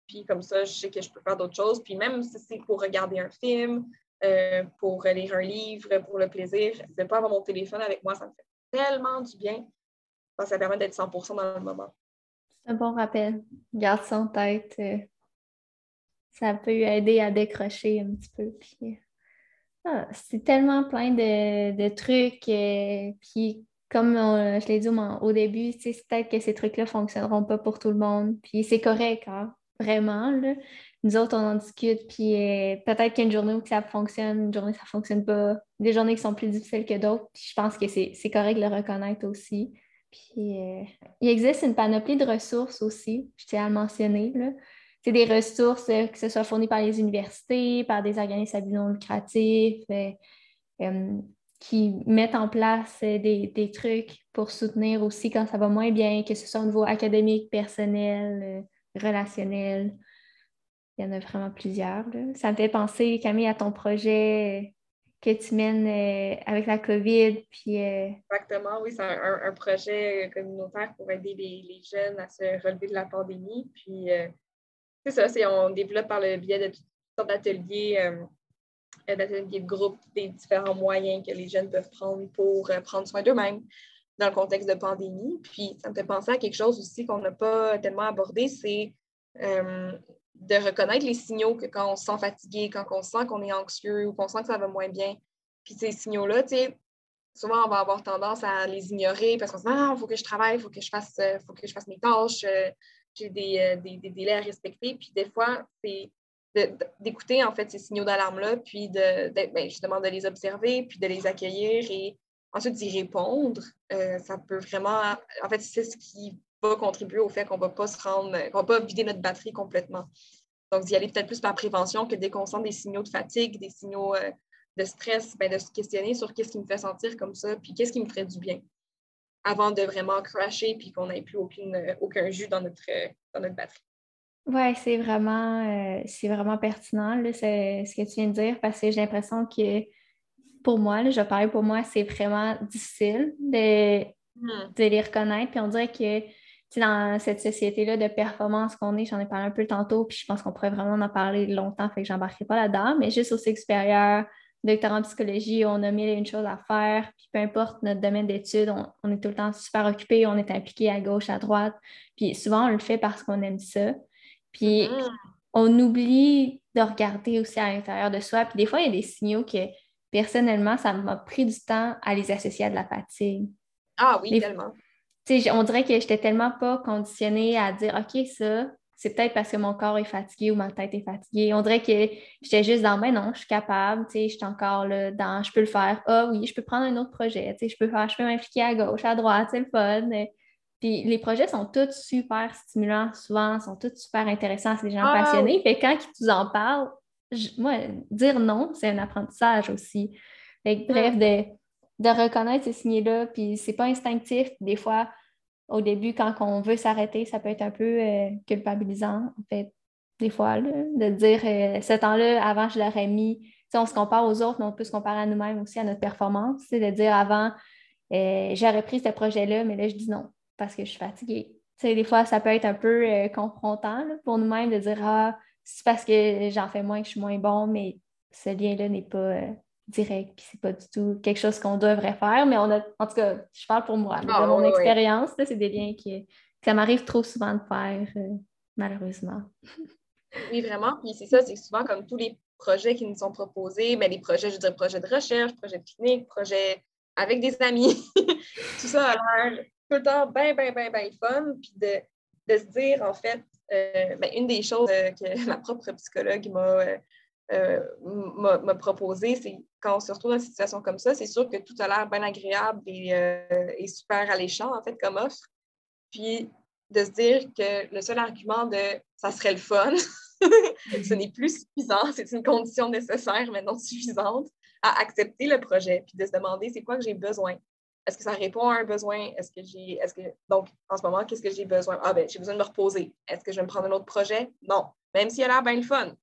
puis comme ça, je sais que je peux faire d'autres choses. Puis même si c'est pour regarder un film, euh, pour lire un livre, pour le plaisir, de ne pas avoir mon téléphone avec moi, ça me fait tellement du bien. Ça permet d'être 100 dans le moment. C'est un bon rappel. Garde ça en tête. Euh, ça peut aider à décrocher un petit peu. Ah, c'est tellement plein de, trucs. Euh, puis, comme je l'ai dit au, début, peut-être que ces trucs-là ne fonctionneront pas pour tout le monde. Puis, c'est correct, hein, vraiment. Nous autres, on en discute. Puis, euh, peut-être qu'il journée où ça fonctionne, une journée où ça ne fonctionne pas. Des journées qui sont plus difficiles que d'autres. Puis, je pense que c'est correct de le reconnaître aussi. Puis, euh, il existe une panoplie de ressources aussi, je tiens à le mentionner. C'est des ressources, euh, que ce soit fournies par les universités, par des organismes à but non lucratif, qui mettent en place des, trucs pour soutenir aussi quand ça va moins bien, que ce soit au niveau académique, personnel, relationnel. Il y en a vraiment plusieurs. Ça me fait penser, Camille, à ton projet que tu mènes euh, avec la COVID. Puis, euh, Exactement, oui, c'est un, projet communautaire pour aider les, jeunes à se relever de la pandémie. Puis, euh, c'est ça, c'est, on développe par le biais de toutes sortes d'ateliers, d'ateliers de groupe, des différents moyens que les jeunes peuvent prendre pour prendre soin d'eux-mêmes dans le contexte de pandémie. Puis, ça me fait penser à quelque chose aussi qu'on n'a pas tellement abordé, c'est de reconnaître les signaux que quand on se sent fatigué, quand on sent qu'on est anxieux ou qu'on sent que ça va moins bien. Puis ces signaux-là, tu sais, souvent on va avoir tendance à les ignorer parce qu'on se dit Ah, il faut que je travaille, il faut que je fasse, euh, faut que je fasse mes tâches, euh, j'ai euh, des, délais à respecter. Puis des fois, c'est d'écouter en fait ces signaux d'alarme-là, puis de, ben, justement de les observer, puis de les accueillir et ensuite d'y répondre. ça peut vraiment, en fait, c'est ce qui va contribuer au fait qu'on ne va pas se rendre, qu'on va pas vider notre batterie complètement. Donc, d'y aller peut-être plus par prévention que dès qu'on sent des signaux de fatigue, des signaux euh, de stress, ben, de se questionner sur qu'est-ce qui me fait sentir comme ça, puis qu'est-ce qui me ferait du bien, avant de vraiment crasher puis qu'on n'ait plus aucune, euh, aucun jus dans notre, euh, dans notre batterie. Oui, c'est vraiment, c'est vraiment pertinent là, ce que tu viens de dire parce que j'ai l'impression que pour moi, là, je parle pour moi, c'est vraiment difficile de, hmm. de les reconnaître. Puis on dirait que dans cette société-là de performance qu'on est, j'en ai parlé un peu tantôt, puis je pense qu'on pourrait vraiment en parler longtemps, fait que j'embarquerai pas là-dedans, mais juste au cycle supérieur, docteur en psychologie, on a mille et une choses à faire, puis peu importe notre domaine d'études, on, est tout le temps super occupé, on est impliqué à gauche, à droite, puis souvent on le fait parce qu'on aime ça. Puis mm-hmm. on oublie de regarder aussi à l'intérieur de soi, puis des fois il y a des signaux que personnellement, ça m'a pris du temps à les associer à de la fatigue. Ah oui, tellement on dirait que je n'étais tellement pas conditionnée à dire OK, ça, c'est peut-être parce que mon corps est fatigué ou ma tête est fatiguée. On dirait que j'étais juste dans ben non, je suis capable, je suis encore là dans je peux le faire. Ah oui, je peux prendre un autre projet, je peux faire, je peux m'impliquer à gauche, à droite, c'est le fun. Puis les projets sont tous super stimulants, souvent, sont tous super intéressants, c'est des gens ah passionnés. Fait quand ils nous en parlent, moi, dire non, c'est un apprentissage aussi. bref, de, de reconnaître ces signes-là, puis c'est pas instinctif. Des fois, au début, quand on veut s'arrêter, ça peut être un peu euh, culpabilisant, en fait, des fois, de dire euh, ce temps-là, avant, je l'aurais mis. on se compare aux autres, mais on peut se comparer à nous-mêmes aussi, à notre performance. C'est de dire avant, euh, j'aurais pris ce projet-là, mais là, je dis non parce que je suis fatiguée. des fois, ça peut être un peu confrontant pour nous-mêmes de dire Ah, c'est parce que j'en fais moins que je suis moins bon, mais ce lien-là n'est pas direct, puis c'est pas du tout quelque chose qu'on devrait faire, mais on a, en tout cas, je parle pour moi, de ah, mon expérience, c'est des liens qui, que ça m'arrive trop souvent de faire, euh, malheureusement. oui, vraiment, puis c'est ça, c'est souvent comme tous les projets qui nous sont proposés, mais les projets, je veux dire, projets de recherche, projets de clinique, projets avec des amis, tout ça a l'air tout le temps bien, bien, bien, bien fun, puis de, de se dire, en fait, euh, ben, une des choses euh, que ma propre psychologue m'a euh, m'a proposé, c'est quand on se retrouve dans une situation comme ça, c'est sûr que tout a l'air bien agréable et, euh, super alléchant, en fait, comme offre. Puis de se dire que le seul argument de ça serait le fun, Ce n'est plus suffisant, c'est une condition nécessaire, mais non suffisante, à accepter le projet, puis de se demander c'est quoi que j'ai besoin? Est-ce que ça répond à un besoin? Est-ce que j'ai. Est-ce que. Donc, en ce moment, qu'est-ce que j'ai besoin? Ah ben, j'ai besoin de me reposer. Est-ce que je vais me prendre un autre projet? Non. Même s'il a l'air bien le fun.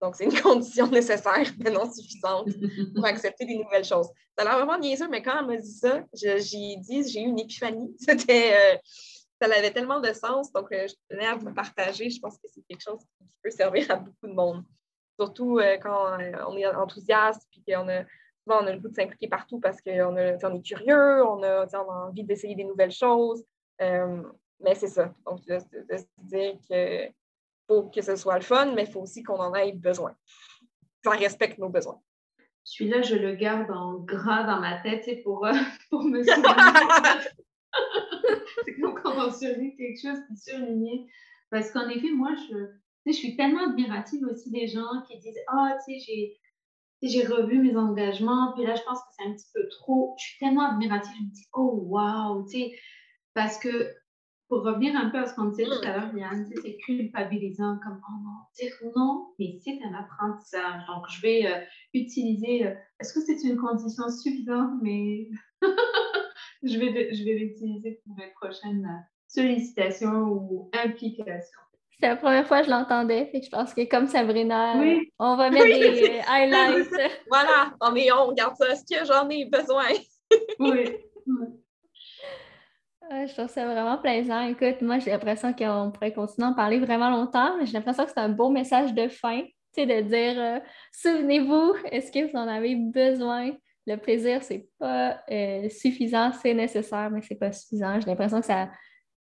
Donc, c'est une condition nécessaire, mais non suffisante pour accepter des nouvelles choses. Ça a l'air vraiment niaiseux, mais quand elle m'a dit ça, j'ai dit, j'ai eu une épiphanie. Euh, ça avait tellement de sens. Donc, euh, je tenais à vous partager. Je pense que c'est quelque chose qui peut servir à beaucoup de monde. Surtout euh, quand on est enthousiaste puis qu'on a on a le goût de s'impliquer partout parce qu'on on est curieux, on a, envie d'essayer des nouvelles choses. Mais c'est ça. Donc, de, se dire qu'il que ce soit le fun, mais il faut aussi qu'on en ait besoin. Ça respecte nos besoins. Celui-là, je le garde en gras dans ma tête pour, euh, pour me souvenir. c'est comme quand on surlit quelque chose qui surligné. Parce qu'en effet, moi, je, je suis tellement admirative aussi des gens qui disent Ah, tu sais, j'ai j'ai revu mes engagements, puis là, je pense que c'est un petit peu trop. Je suis tellement admirative, je me dis, oh, wow, tu sais, parce que pour revenir un peu à ce qu'on disait tout à l'heure, Yann, c'est culpabilisant, comme, oh non, dire non, mais c'est un apprentissage. Donc, je vais euh, utiliser, euh, est-ce que c'est une condition suffisante, mais je vais, je vais l'utiliser pour mes prochaines euh, sollicitations ou implications. C'est la première fois que je l'entendais. je pense que comme Sabrina, on va mettre des highlights. voilà, on, est, on regarde ça. Est-ce que j'en ai besoin? oui. je trouve ça vraiment plaisant. Écoute, moi, j'ai l'impression qu'on pourrait continuer à en parler vraiment longtemps, mais j'ai l'impression que c'est un beau message de fin, sais, de dire euh, souvenez-vous, est-ce que vous en avez besoin? Le plaisir, c'est pas euh, suffisant, c'est nécessaire, mais c'est pas suffisant. J'ai l'impression que ça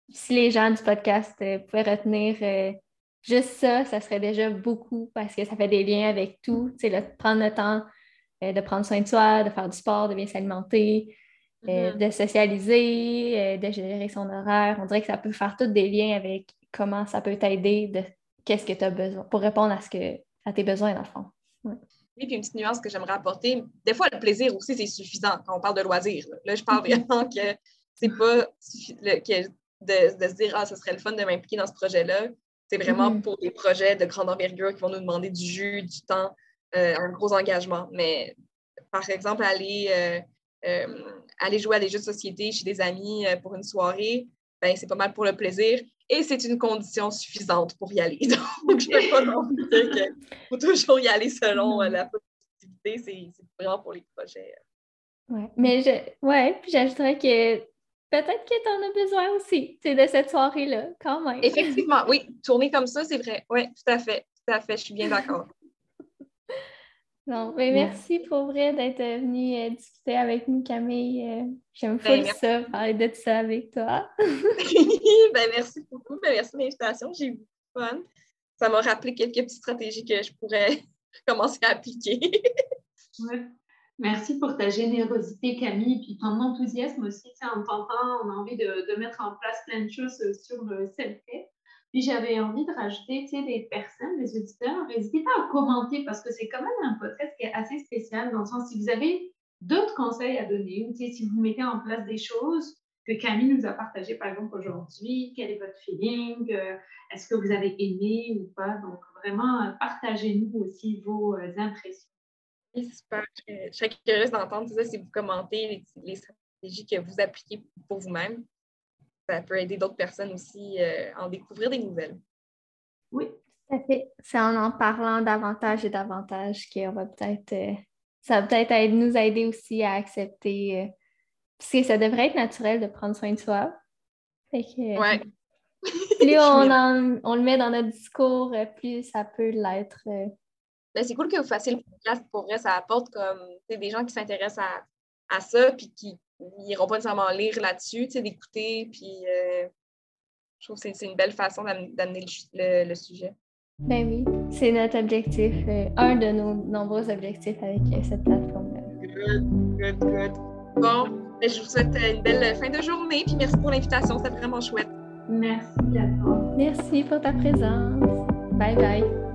si les gens du podcast euh, pouvaient retenir juste ça, ça serait déjà beaucoup parce que ça fait des liens avec tout. Sais, prendre le temps de prendre soin de soi, de faire du sport, de bien s'alimenter, mm-hmm. de socialiser, de gérer son horaire. On dirait que ça peut faire tous des liens avec comment ça peut t'aider de qu'est-ce que tu as besoin pour répondre à ce que à tes besoins dans le fond. Oui, puis une petite nuance que j'aimerais apporter. Des fois, le plaisir aussi, c'est suffisant quand on parle de loisirs. Là, je parle mm-hmm. vraiment que c'est pas que de, se dire Ah, ce serait le fun de m'impliquer dans ce projet-là. C'est vraiment mm-hmm. pour des projets de grande envergure qui vont nous demander du jus, du temps, euh, un gros engagement. Mais par exemple, aller, euh, euh, aller jouer à des jeux de société chez des amis pour une soirée, ben, c'est pas mal pour le plaisir et c'est une condition suffisante pour y aller. Donc, je ne peux pas non dire qu'il faut toujours y aller selon la possibilité. C'est vraiment pour les projets. Oui, mais je, ouais, puis j'ajouterais que peut-être que tu en as besoin aussi, de cette soirée-là, quand même. Effectivement, oui. Tourner comme ça, c'est vrai. Oui, tout à fait. Tout à fait, je suis bien d'accord. Non, mais merci pour vrai d'être venue euh, discuter avec nous, Camille. Euh, j'aime ben, ça, parler de ça avec toi. ben, merci beaucoup. Ben, merci de l'invitation. J'ai eu beaucoup de fun. Ça m'a rappelé quelques petites stratégies que je pourrais commencer à appliquer. ouais. Merci pour ta générosité, Camille, puis ton enthousiasme aussi. En t'entendant, on a envie de, mettre en place plein de choses sur le self Puis j'avais envie de rajouter des personnes, des auditeurs. N'hésitez pas à commenter parce que c'est quand même un podcast qui est assez spécial dans le sens si vous avez d'autres conseils à donner ou si vous mettez en place des choses que Camille nous a partagées, par exemple, aujourd'hui, quel est votre feeling, euh, est-ce que vous avez aimé ou pas? Donc, vraiment, euh, partagez-nous aussi vos impressions super. Je serais curieuse d'entendre ça si vous commentez les, stratégies que vous appliquez pour vous-même. Ça peut aider d'autres personnes aussi euh, à en découvrir des nouvelles. Oui, tout fait. C'est en en parlant davantage et davantage qu'on va peut-être. Euh, ça va peut-être nous aider aussi à accepter. Euh, parce que ça devrait être naturel de prendre soin de soi. Fait que, plus on, on, le met dans notre discours, plus ça peut l'être ben, c'est cool que vous fassiez le podcast. Pour vrai, ça apporte comme des gens qui s'intéressent à, ça, puis qui n'iront pas nécessairement lire là-dessus, d'écouter. Puis euh, je trouve que c'est une belle façon d'amener le, sujet. Ben oui, c'est notre objectif, euh, un de nos nombreux objectifs avec euh, cette plateforme-là. Good, good, good. Bon, ben, je vous souhaite une belle fin de journée, puis merci pour l'invitation, c'était vraiment chouette. Merci à toi. Merci pour ta présence. Bye bye.